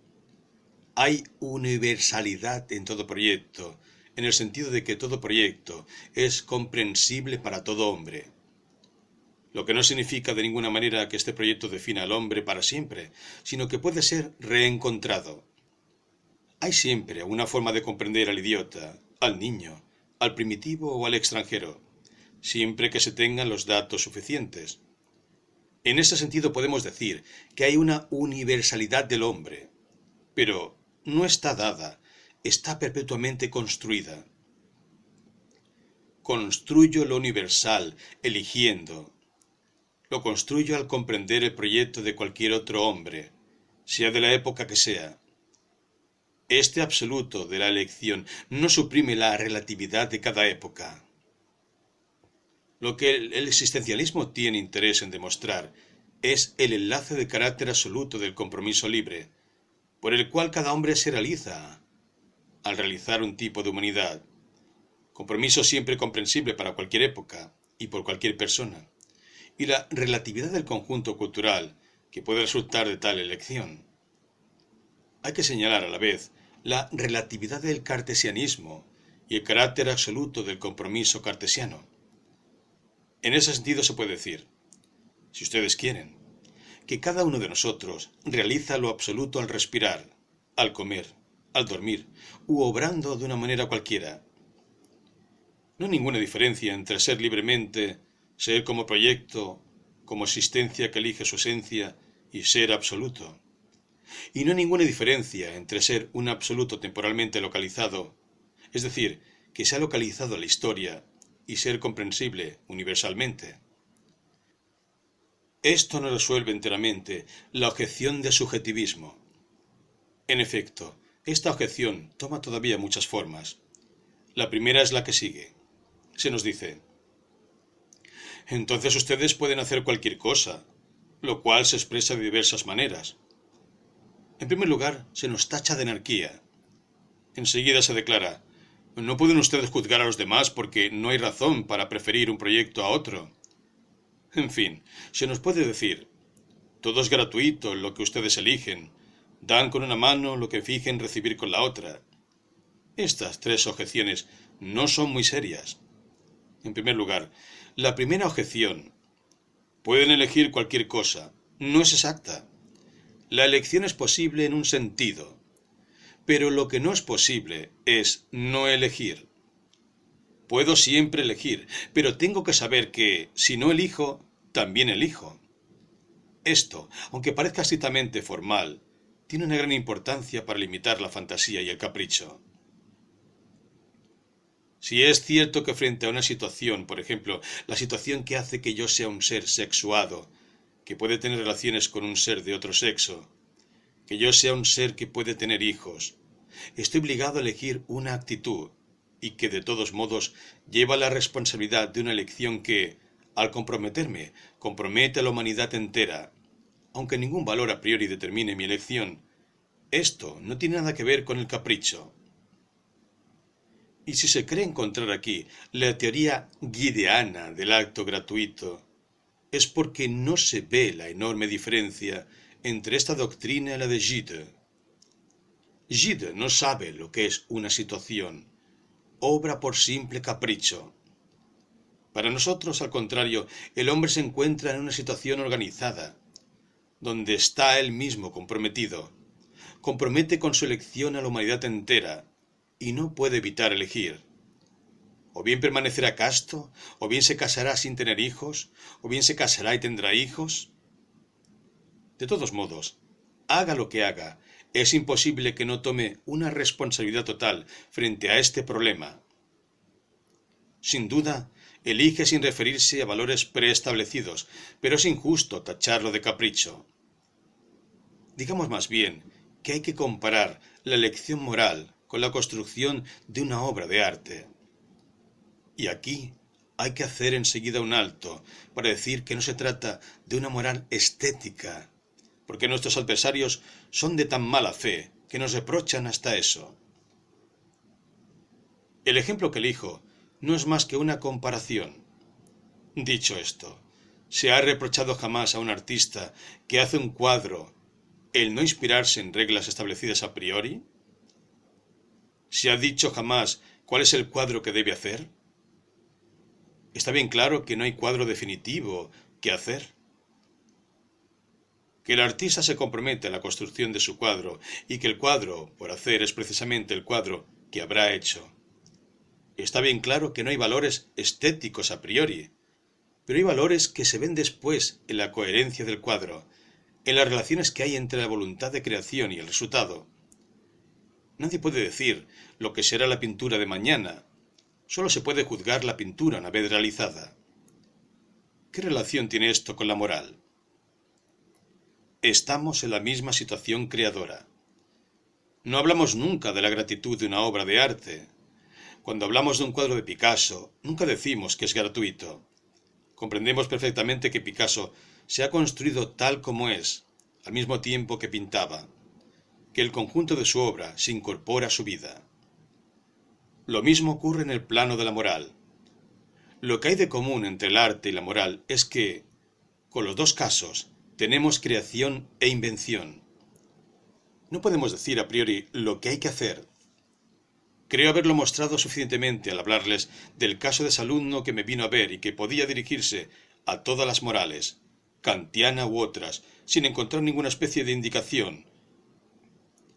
Hay universalidad en todo proyecto, en el sentido de que todo proyecto es comprensible para todo hombre. Lo que no significa de ninguna manera que este proyecto defina al hombre para siempre, sino que puede ser reencontrado. Hay siempre una forma de comprender al idiota, al niño, al primitivo o al extranjero, siempre que se tengan los datos suficientes. En ese sentido podemos decir que hay una universalidad del hombre, pero no está dada está perpetuamente construida. Construyo lo universal, eligiendo. Lo construyo al comprender el proyecto de cualquier otro hombre, sea de la época que sea. Este absoluto de la elección no suprime la relatividad de cada época. Lo que el, existencialismo tiene interés en demostrar es el enlace de carácter absoluto del compromiso libre, por el cual cada hombre se realiza, al realizar un tipo de humanidad. Compromiso siempre comprensible para cualquier época y por cualquier persona. Y la relatividad del conjunto cultural que puede resultar de tal elección. Hay que señalar a la vez la relatividad del cartesianismo y el carácter absoluto del compromiso cartesiano. En ese sentido se puede decir, si ustedes quieren, que cada uno de nosotros realiza lo absoluto al respirar, al comer, al dormir, u obrando de una manera cualquiera. No hay ninguna diferencia entre ser libremente, ser como proyecto, como existencia que elige su esencia, y ser absoluto. Y no hay ninguna diferencia entre ser un absoluto temporalmente localizado, es decir, que se ha localizado la historia, y ser comprensible universalmente. Esto no resuelve enteramente la objeción de subjetivismo. En efecto, esta objeción toma todavía muchas formas. La primera es la que sigue. Se nos dice, entonces ustedes pueden hacer cualquier cosa, lo cual se expresa de diversas maneras. En primer lugar, se nos tacha de anarquía. Enseguida se declara, no pueden ustedes juzgar a los demás porque no hay razón para preferir un proyecto a otro. En fin, se nos puede decir, todo es gratuito lo que ustedes eligen, dan con una mano lo que fijen recibir con la otra. Estas tres objeciones no son muy serias. En primer lugar, la primera objeción, pueden elegir cualquier cosa, no es exacta. La elección es posible en un sentido, pero lo que no es posible es no elegir. Puedo siempre elegir, pero tengo que saber que, si no elijo, también elijo. Esto, aunque parezca estrictamente formal, tiene una gran importancia para limitar la fantasía y el capricho. Si es cierto que frente a una situación, por ejemplo, la situación que hace que yo sea un ser sexuado, que puede tener relaciones con un ser de otro sexo, que yo sea un ser que puede tener hijos, estoy obligado a elegir una actitud y que de todos modos lleva la responsabilidad de una elección que, al comprometerme, compromete a la humanidad entera, aunque ningún valor a priori determine mi elección, esto no tiene nada que ver con el capricho. Y si se cree encontrar aquí la teoría guideana del acto gratuito, es porque no se ve la enorme diferencia entre esta doctrina y la de Gide. Gide no sabe lo que es una situación, obra por simple capricho. Para nosotros, al contrario, el hombre se encuentra en una situación organizada, donde está él mismo comprometido. Compromete con su elección a la humanidad entera y no puede evitar elegir. O bien permanecerá casto, o bien se casará sin tener hijos, o bien se casará y tendrá hijos. De todos modos, haga lo que haga, es imposible que no tome una responsabilidad total frente a este problema. Sin duda, elige sin referirse a valores preestablecidos, pero es injusto tacharlo de capricho. Digamos más bien que hay que comparar la elección moral con la construcción de una obra de arte. Y aquí hay que hacer enseguida un alto para decir que no se trata de una moral estética, porque nuestros adversarios son de tan mala fe que nos reprochan hasta eso. El ejemplo que elijo no es más que una comparación. Dicho esto, ¿se ha reprochado jamás a un artista que hace un cuadro el no inspirarse en reglas establecidas a priori? ¿Se ha dicho jamás cuál es el cuadro que debe hacer? Está bien claro que no hay cuadro definitivo que hacer. Que el artista se compromete en la construcción de su cuadro y que el cuadro por hacer es precisamente el cuadro que habrá hecho. Está bien claro que no hay valores estéticos a priori, pero hay valores que se ven después en la coherencia del cuadro, en las relaciones que hay entre la voluntad de creación y el resultado. Nadie puede decir lo que será la pintura de mañana, Solo se puede juzgar la pintura una vez realizada. ¿Qué relación tiene esto con la moral? Estamos en la misma situación creadora. No hablamos nunca de la gratitud de una obra de arte. Cuando hablamos de un cuadro de Picasso, nunca decimos que es gratuito. Comprendemos perfectamente que Picasso se ha construido tal como es, al mismo tiempo que pintaba, que el conjunto de su obra se incorpora a su vida. Lo mismo ocurre en el plano de la moral. Lo que hay de común entre el arte y la moral es que, con los dos casos, tenemos creación e invención. No podemos decir a priori lo que hay que hacer. Creo haberlo mostrado suficientemente al hablarles del caso de ese alumno que me vino a ver y que podía dirigirse a todas las morales, kantiana u otras, sin encontrar ninguna especie de indicación.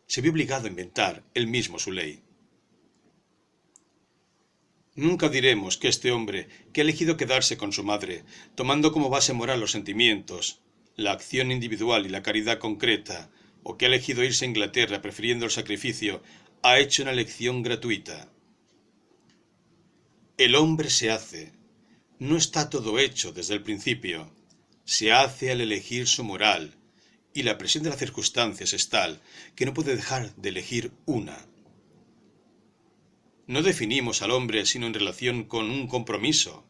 Se vio obligado a inventar él mismo su ley. Nunca diremos que este hombre, que ha elegido quedarse con su madre, tomando como base moral los sentimientos, la acción individual y la caridad concreta, o que ha elegido irse a Inglaterra prefiriendo el sacrificio, ha hecho una elección gratuita. El hombre se hace. No está todo hecho desde el principio. Se hace al elegir su moral, y la presión de las circunstancias es tal que no puede dejar de elegir una. No definimos al hombre sino en relación con un compromiso.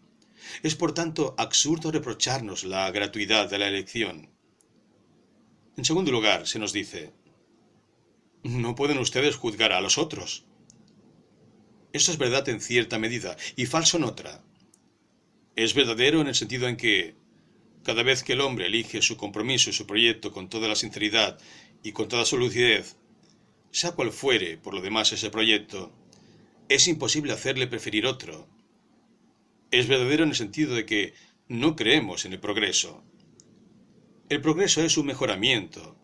Es por tanto absurdo reprocharnos la gratuidad de la elección. En segundo lugar, se nos dice, no pueden ustedes juzgar a los otros. Esto es verdad en cierta medida y falso en otra. Es verdadero en el sentido en que, cada vez que el hombre elige su compromiso y su proyecto con toda la sinceridad y con toda su lucidez, sea cual fuere por lo demás ese proyecto, es imposible hacerle preferir otro. Es verdadero en el sentido de que no creemos en el progreso. El progreso es un mejoramiento.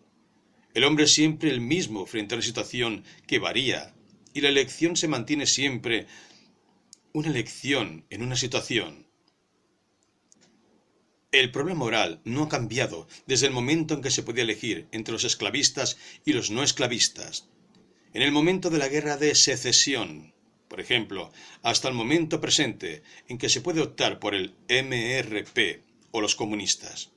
El hombre es siempre el mismo frente a una situación que varía, y la elección se mantiene siempre una elección en una situación. El problema moral no ha cambiado desde el momento en que se podía elegir entre los esclavistas y los no esclavistas. En el momento de la guerra de secesión, por ejemplo, hasta el momento presente en que se puede optar por el MRP o los comunistas.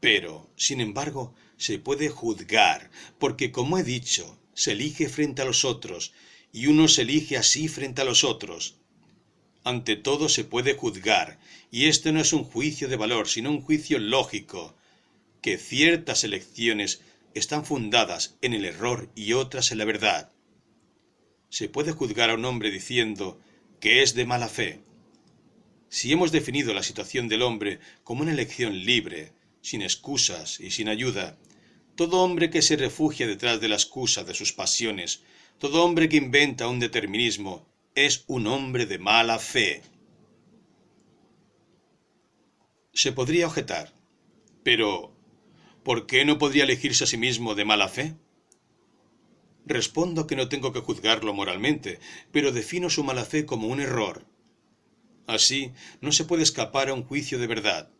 Pero, sin embargo, se puede juzgar, porque, como he dicho, se elige frente a los otros, y uno se elige así frente a los otros. Ante todo se puede juzgar, y este no es un juicio de valor, sino un juicio lógico, que ciertas elecciones están fundadas en el error y otras en la verdad se puede juzgar a un hombre diciendo que es de mala fe. Si hemos definido la situación del hombre como una elección libre, sin excusas y sin ayuda, todo hombre que se refugia detrás de la excusa de sus pasiones, todo hombre que inventa un determinismo, es un hombre de mala fe. Se podría objetar, pero ¿por qué no podría elegirse a sí mismo de mala fe? Respondo que no tengo que juzgarlo moralmente, pero defino su mala fe como un error. Así, no se puede escapar a un juicio de verdad.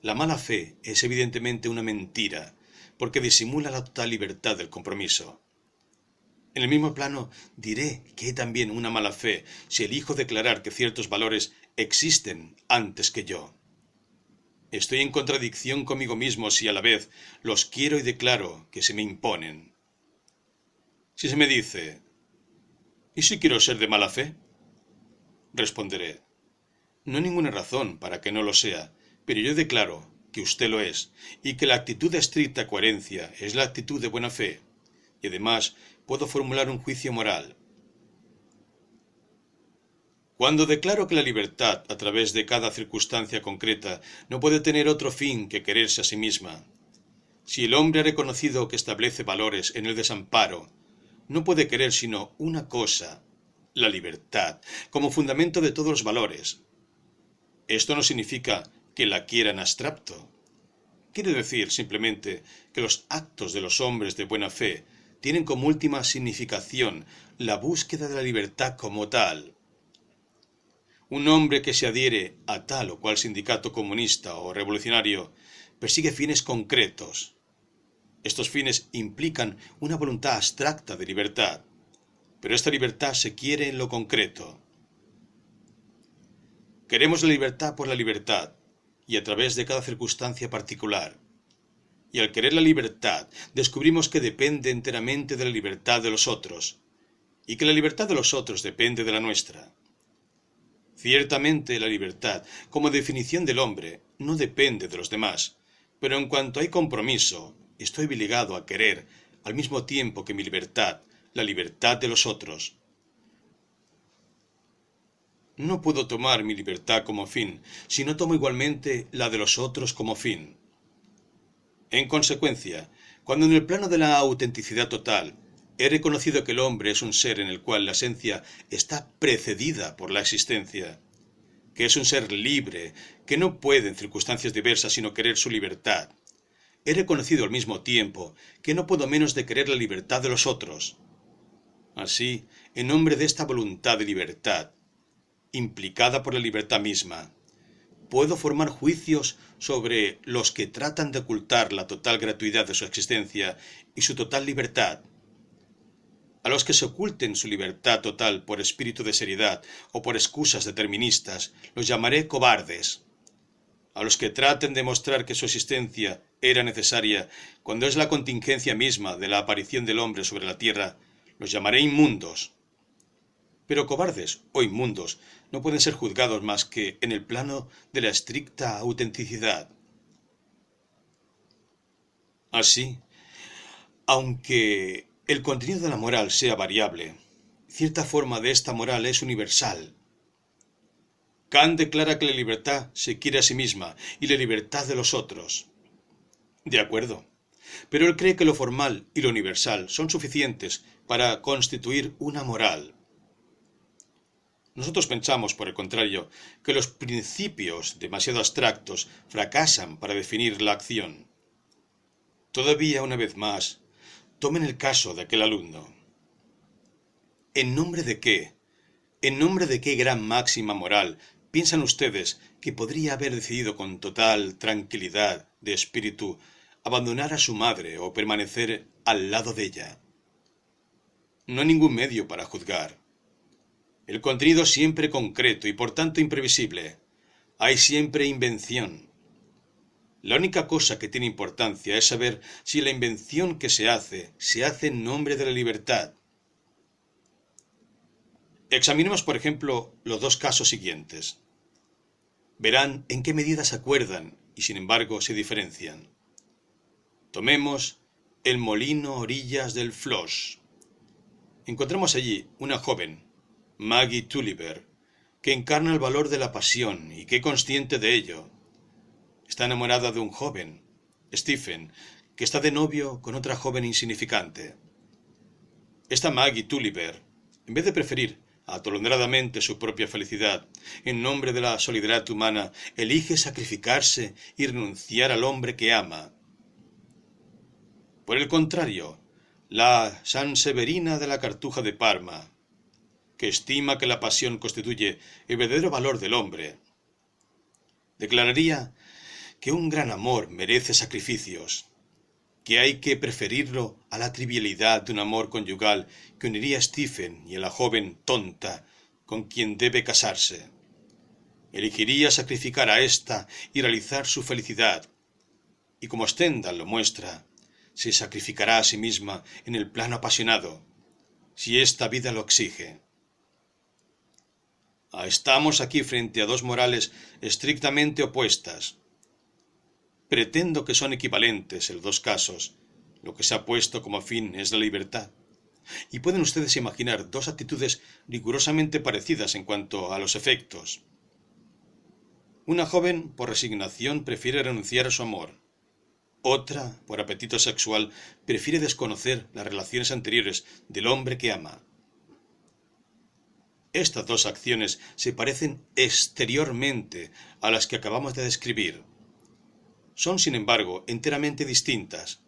La mala fe es evidentemente una mentira, porque disimula la total libertad del compromiso. En el mismo plano, diré que hay también una mala fe si elijo declarar que ciertos valores existen antes que yo. Estoy en contradicción conmigo mismo si a la vez los quiero y declaro que se me imponen. Si se me dice, ¿y si quiero ser de mala fe? Responderé, no hay ninguna razón para que no lo sea, pero yo declaro que usted lo es, y que la actitud de estricta coherencia es la actitud de buena fe, y además puedo formular un juicio moral. Cuando declaro que la libertad, a través de cada circunstancia concreta, no puede tener otro fin que quererse a sí misma, si el hombre ha reconocido que establece valores en el desamparo, no puede querer sino una cosa, la libertad, como fundamento de todos los valores. Esto no significa que la quiera en abstracto. Quiere decir simplemente que los actos de los hombres de buena fe tienen como última significación la búsqueda de la libertad como tal. Un hombre que se adhiere a tal o cual sindicato comunista o revolucionario persigue fines concretos. Estos fines implican una voluntad abstracta de libertad, pero esta libertad se quiere en lo concreto. Queremos la libertad por la libertad, y a través de cada circunstancia particular. Y al querer la libertad, descubrimos que depende enteramente de la libertad de los otros, y que la libertad de los otros depende de la nuestra. Ciertamente la libertad, como definición del hombre, no depende de los demás, pero en cuanto hay compromiso, estoy obligado a querer, al mismo tiempo que mi libertad, la libertad de los otros. No puedo tomar mi libertad como fin, si no tomo igualmente la de los otros como fin. En consecuencia, cuando en el plano de la autenticidad total he reconocido que el hombre es un ser en el cual la esencia está precedida por la existencia, que es un ser libre, que no puede en circunstancias diversas sino querer su libertad, he reconocido al mismo tiempo que no puedo menos de querer la libertad de los otros. Así, en nombre de esta voluntad de libertad, implicada por la libertad misma. Puedo formar juicios sobre los que tratan de ocultar la total gratuidad de su existencia y su total libertad. A los que se oculten su libertad total por espíritu de seriedad o por excusas deterministas, los llamaré cobardes. A los que traten de mostrar que su existencia era necesaria cuando es la contingencia misma de la aparición del hombre sobre la tierra, los llamaré inmundos. Pero cobardes o inmundos no pueden ser juzgados más que en el plano de la estricta autenticidad. Así, aunque el contenido de la moral sea variable, cierta forma de esta moral es universal. Kant declara que la libertad se quiere a sí misma y la libertad de los otros. De acuerdo. Pero él cree que lo formal y lo universal son suficientes para constituir una moral. Nosotros pensamos, por el contrario, que los principios demasiado abstractos fracasan para definir la acción. Todavía, una vez más, tomen el caso de aquel alumno. ¿En nombre de qué? ¿En nombre de qué gran máxima moral piensan ustedes que podría haber decidido con total tranquilidad de espíritu abandonar a su madre o permanecer al lado de ella? No hay ningún medio para juzgar el contenido siempre concreto y por tanto imprevisible. Hay siempre invención. La única cosa que tiene importancia es saber si la invención que se hace se hace en nombre de la libertad. Examinemos, por ejemplo, los dos casos siguientes. Verán en qué medida se acuerdan y sin embargo se diferencian. Tomemos el molino orillas del Floss. Encontramos allí una joven, Maggie Tulliver, que encarna el valor de la pasión y que consciente de ello. Está enamorada de un joven, Stephen, que está de novio con otra joven insignificante. Esta Maggie Tulliver, en vez de preferir atolondradamente su propia felicidad, en nombre de la solidaridad humana, elige sacrificarse y renunciar al hombre que ama. Por el contrario, la San Severina de la Cartuja de Parma, que estima que la pasión constituye el verdadero valor del hombre, declararía que un gran amor merece sacrificios, que hay que preferirlo a la trivialidad de un amor conyugal que uniría a Stephen y a la joven tonta con quien debe casarse. elegiría sacrificar a ésta y realizar su felicidad. Y como Stendhal lo muestra, se sacrificará a sí misma en el plano apasionado, si esta vida lo exige. Ah, estamos aquí frente a dos morales estrictamente opuestas. Pretendo que son equivalentes en dos casos. Lo que se ha puesto como fin es la libertad. Y pueden ustedes imaginar dos actitudes rigurosamente parecidas en cuanto a los efectos. Una joven, por resignación, prefiere renunciar a su amor. Otra, por apetito sexual, prefiere desconocer las relaciones anteriores del hombre que ama. Estas dos acciones se parecen exteriormente a las que acabamos de describir. Son, sin embargo, enteramente distintas.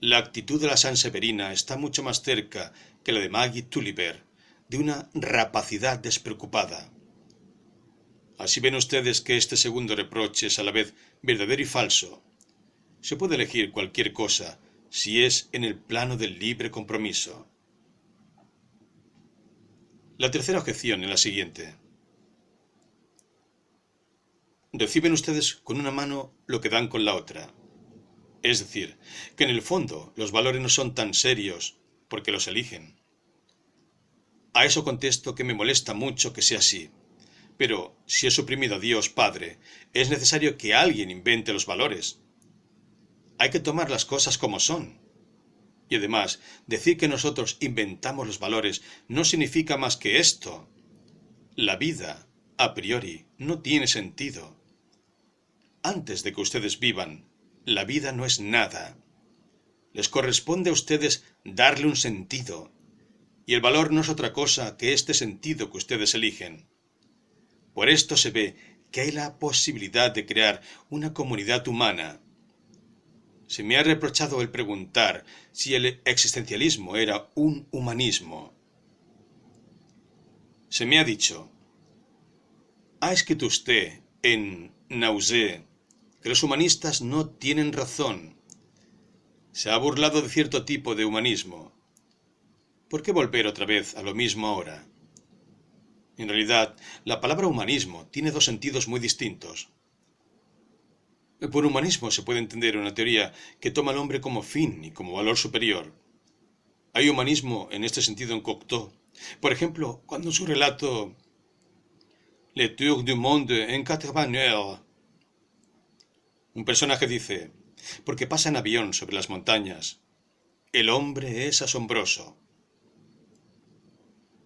La actitud de la Sanseverina está mucho más cerca que la de Maggie Tulliver, de una rapacidad despreocupada. Así ven ustedes que este segundo reproche es a la vez verdadero y falso. Se puede elegir cualquier cosa si es en el plano del libre compromiso. La tercera objeción es la siguiente. Reciben ustedes con una mano lo que dan con la otra. Es decir, que en el fondo los valores no son tan serios porque los eligen. A eso contesto que me molesta mucho que sea así. Pero si he suprimido a Dios Padre, es necesario que alguien invente los valores. Hay que tomar las cosas como son. Y además, decir que nosotros inventamos los valores no significa más que esto. La vida, a priori, no tiene sentido. Antes de que ustedes vivan, la vida no es nada. Les corresponde a ustedes darle un sentido. Y el valor no es otra cosa que este sentido que ustedes eligen. Por esto se ve que hay la posibilidad de crear una comunidad humana se me ha reprochado el preguntar si el existencialismo era un humanismo. Se me ha dicho, ¿ha escrito usted en Nausée que los humanistas no tienen razón? Se ha burlado de cierto tipo de humanismo. ¿Por qué volver otra vez a lo mismo ahora? En realidad, la palabra humanismo tiene dos sentidos muy distintos. Por humanismo se puede entender una teoría que toma al hombre como fin y como valor superior. Hay humanismo en este sentido en Cocteau. Por ejemplo, cuando su relato Le Tour du Monde en quatre heures, un personaje dice, porque pasa en avión sobre las montañas, el hombre es asombroso.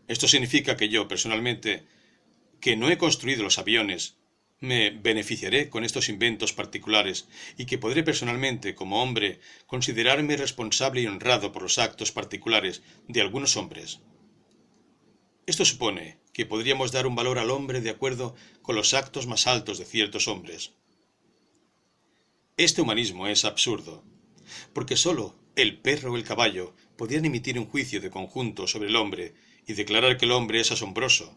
Esto significa que yo, personalmente, que no he construido los aviones, me beneficiaré con estos inventos particulares y que podré personalmente, como hombre, considerarme responsable y honrado por los actos particulares de algunos hombres. Esto supone que podríamos dar un valor al hombre de acuerdo con los actos más altos de ciertos hombres. Este humanismo es absurdo, porque sólo el perro o el caballo podrían emitir un juicio de conjunto sobre el hombre y declarar que el hombre es asombroso,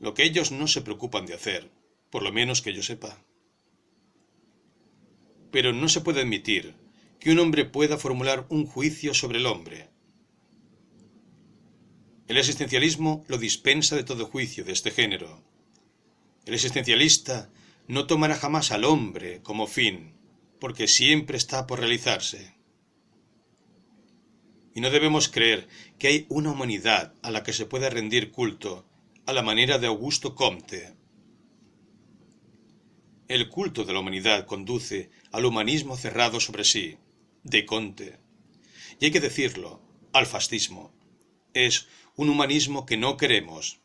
lo que ellos no se preocupan de hacer por lo menos que yo sepa. Pero no se puede admitir que un hombre pueda formular un juicio sobre el hombre. El existencialismo lo dispensa de todo juicio de este género. El existencialista no tomará jamás al hombre como fin, porque siempre está por realizarse. Y no debemos creer que hay una humanidad a la que se pueda rendir culto a la manera de Augusto Comte, el culto de la humanidad conduce al humanismo cerrado sobre sí, de Conte. Y hay que decirlo, al fascismo. Es un humanismo que no queremos.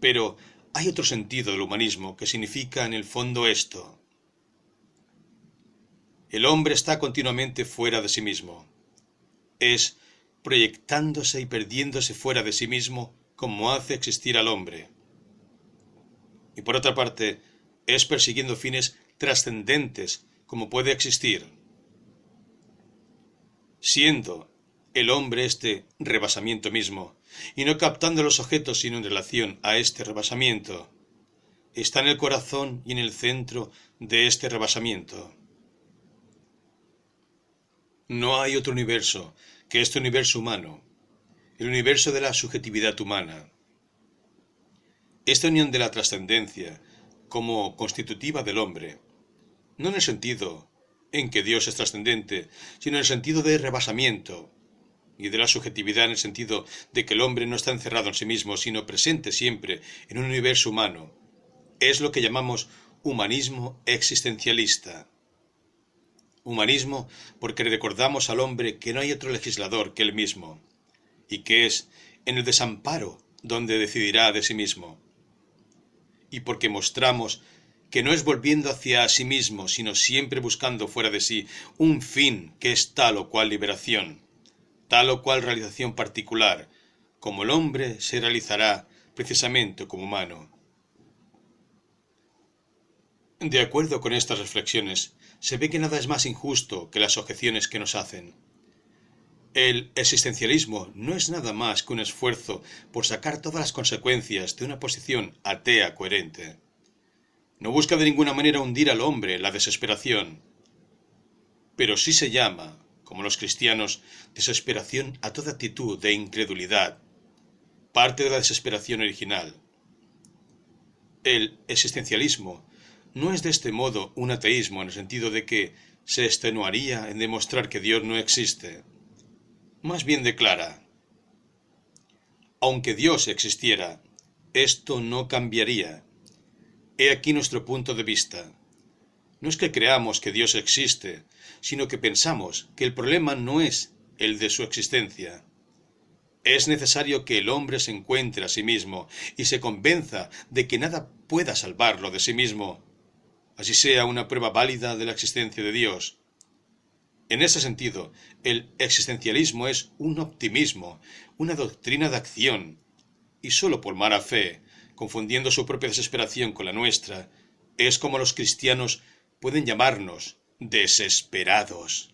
Pero hay otro sentido del humanismo que significa en el fondo esto. El hombre está continuamente fuera de sí mismo. Es proyectándose y perdiéndose fuera de sí mismo como hace existir al hombre y por otra parte es persiguiendo fines trascendentes como puede existir. Siendo el hombre este rebasamiento mismo, y no captando los objetos sino en relación a este rebasamiento, está en el corazón y en el centro de este rebasamiento. No hay otro universo que este universo humano, el universo de la subjetividad humana. esta unión de la trascendencia como constitutiva del hombre, no en el sentido en que Dios es trascendente, sino en el sentido de rebasamiento, y de la subjetividad en el sentido de que el hombre no está encerrado en sí mismo, sino presente siempre en un universo humano, es lo que llamamos humanismo existencialista. Humanismo porque recordamos al hombre que no hay otro legislador que él mismo, y que es en el desamparo donde decidirá de sí mismo. Y porque mostramos que no es volviendo hacia sí mismo, sino siempre buscando fuera de sí un fin que es tal o cual liberación, tal o cual realización particular, como el hombre se realizará precisamente como humano. De acuerdo con estas reflexiones, se ve que nada es más injusto que las objeciones que nos hacen. El existencialismo no es nada más que un esfuerzo por sacar todas las consecuencias de una posición atea coherente. No busca de ninguna manera hundir al hombre la desesperación, pero sí se llama, como los cristianos, desesperación a toda actitud de incredulidad, parte de la desesperación original. El existencialismo no es de este modo un ateísmo en el sentido de que se extenuaría en demostrar que Dios no existe. Más bien declara, aunque Dios existiera, esto no cambiaría. He aquí nuestro punto de vista. No es que creamos que Dios existe, sino que pensamos que el problema no es el de su existencia. Es necesario que el hombre se encuentre a sí mismo y se convenza de que nada pueda salvarlo de sí mismo, así sea una prueba válida de la existencia de Dios. En ese sentido, el existencialismo es un optimismo, una doctrina de acción, y sólo por mala fe, confundiendo su propia desesperación con la nuestra, es como los cristianos pueden llamarnos desesperados.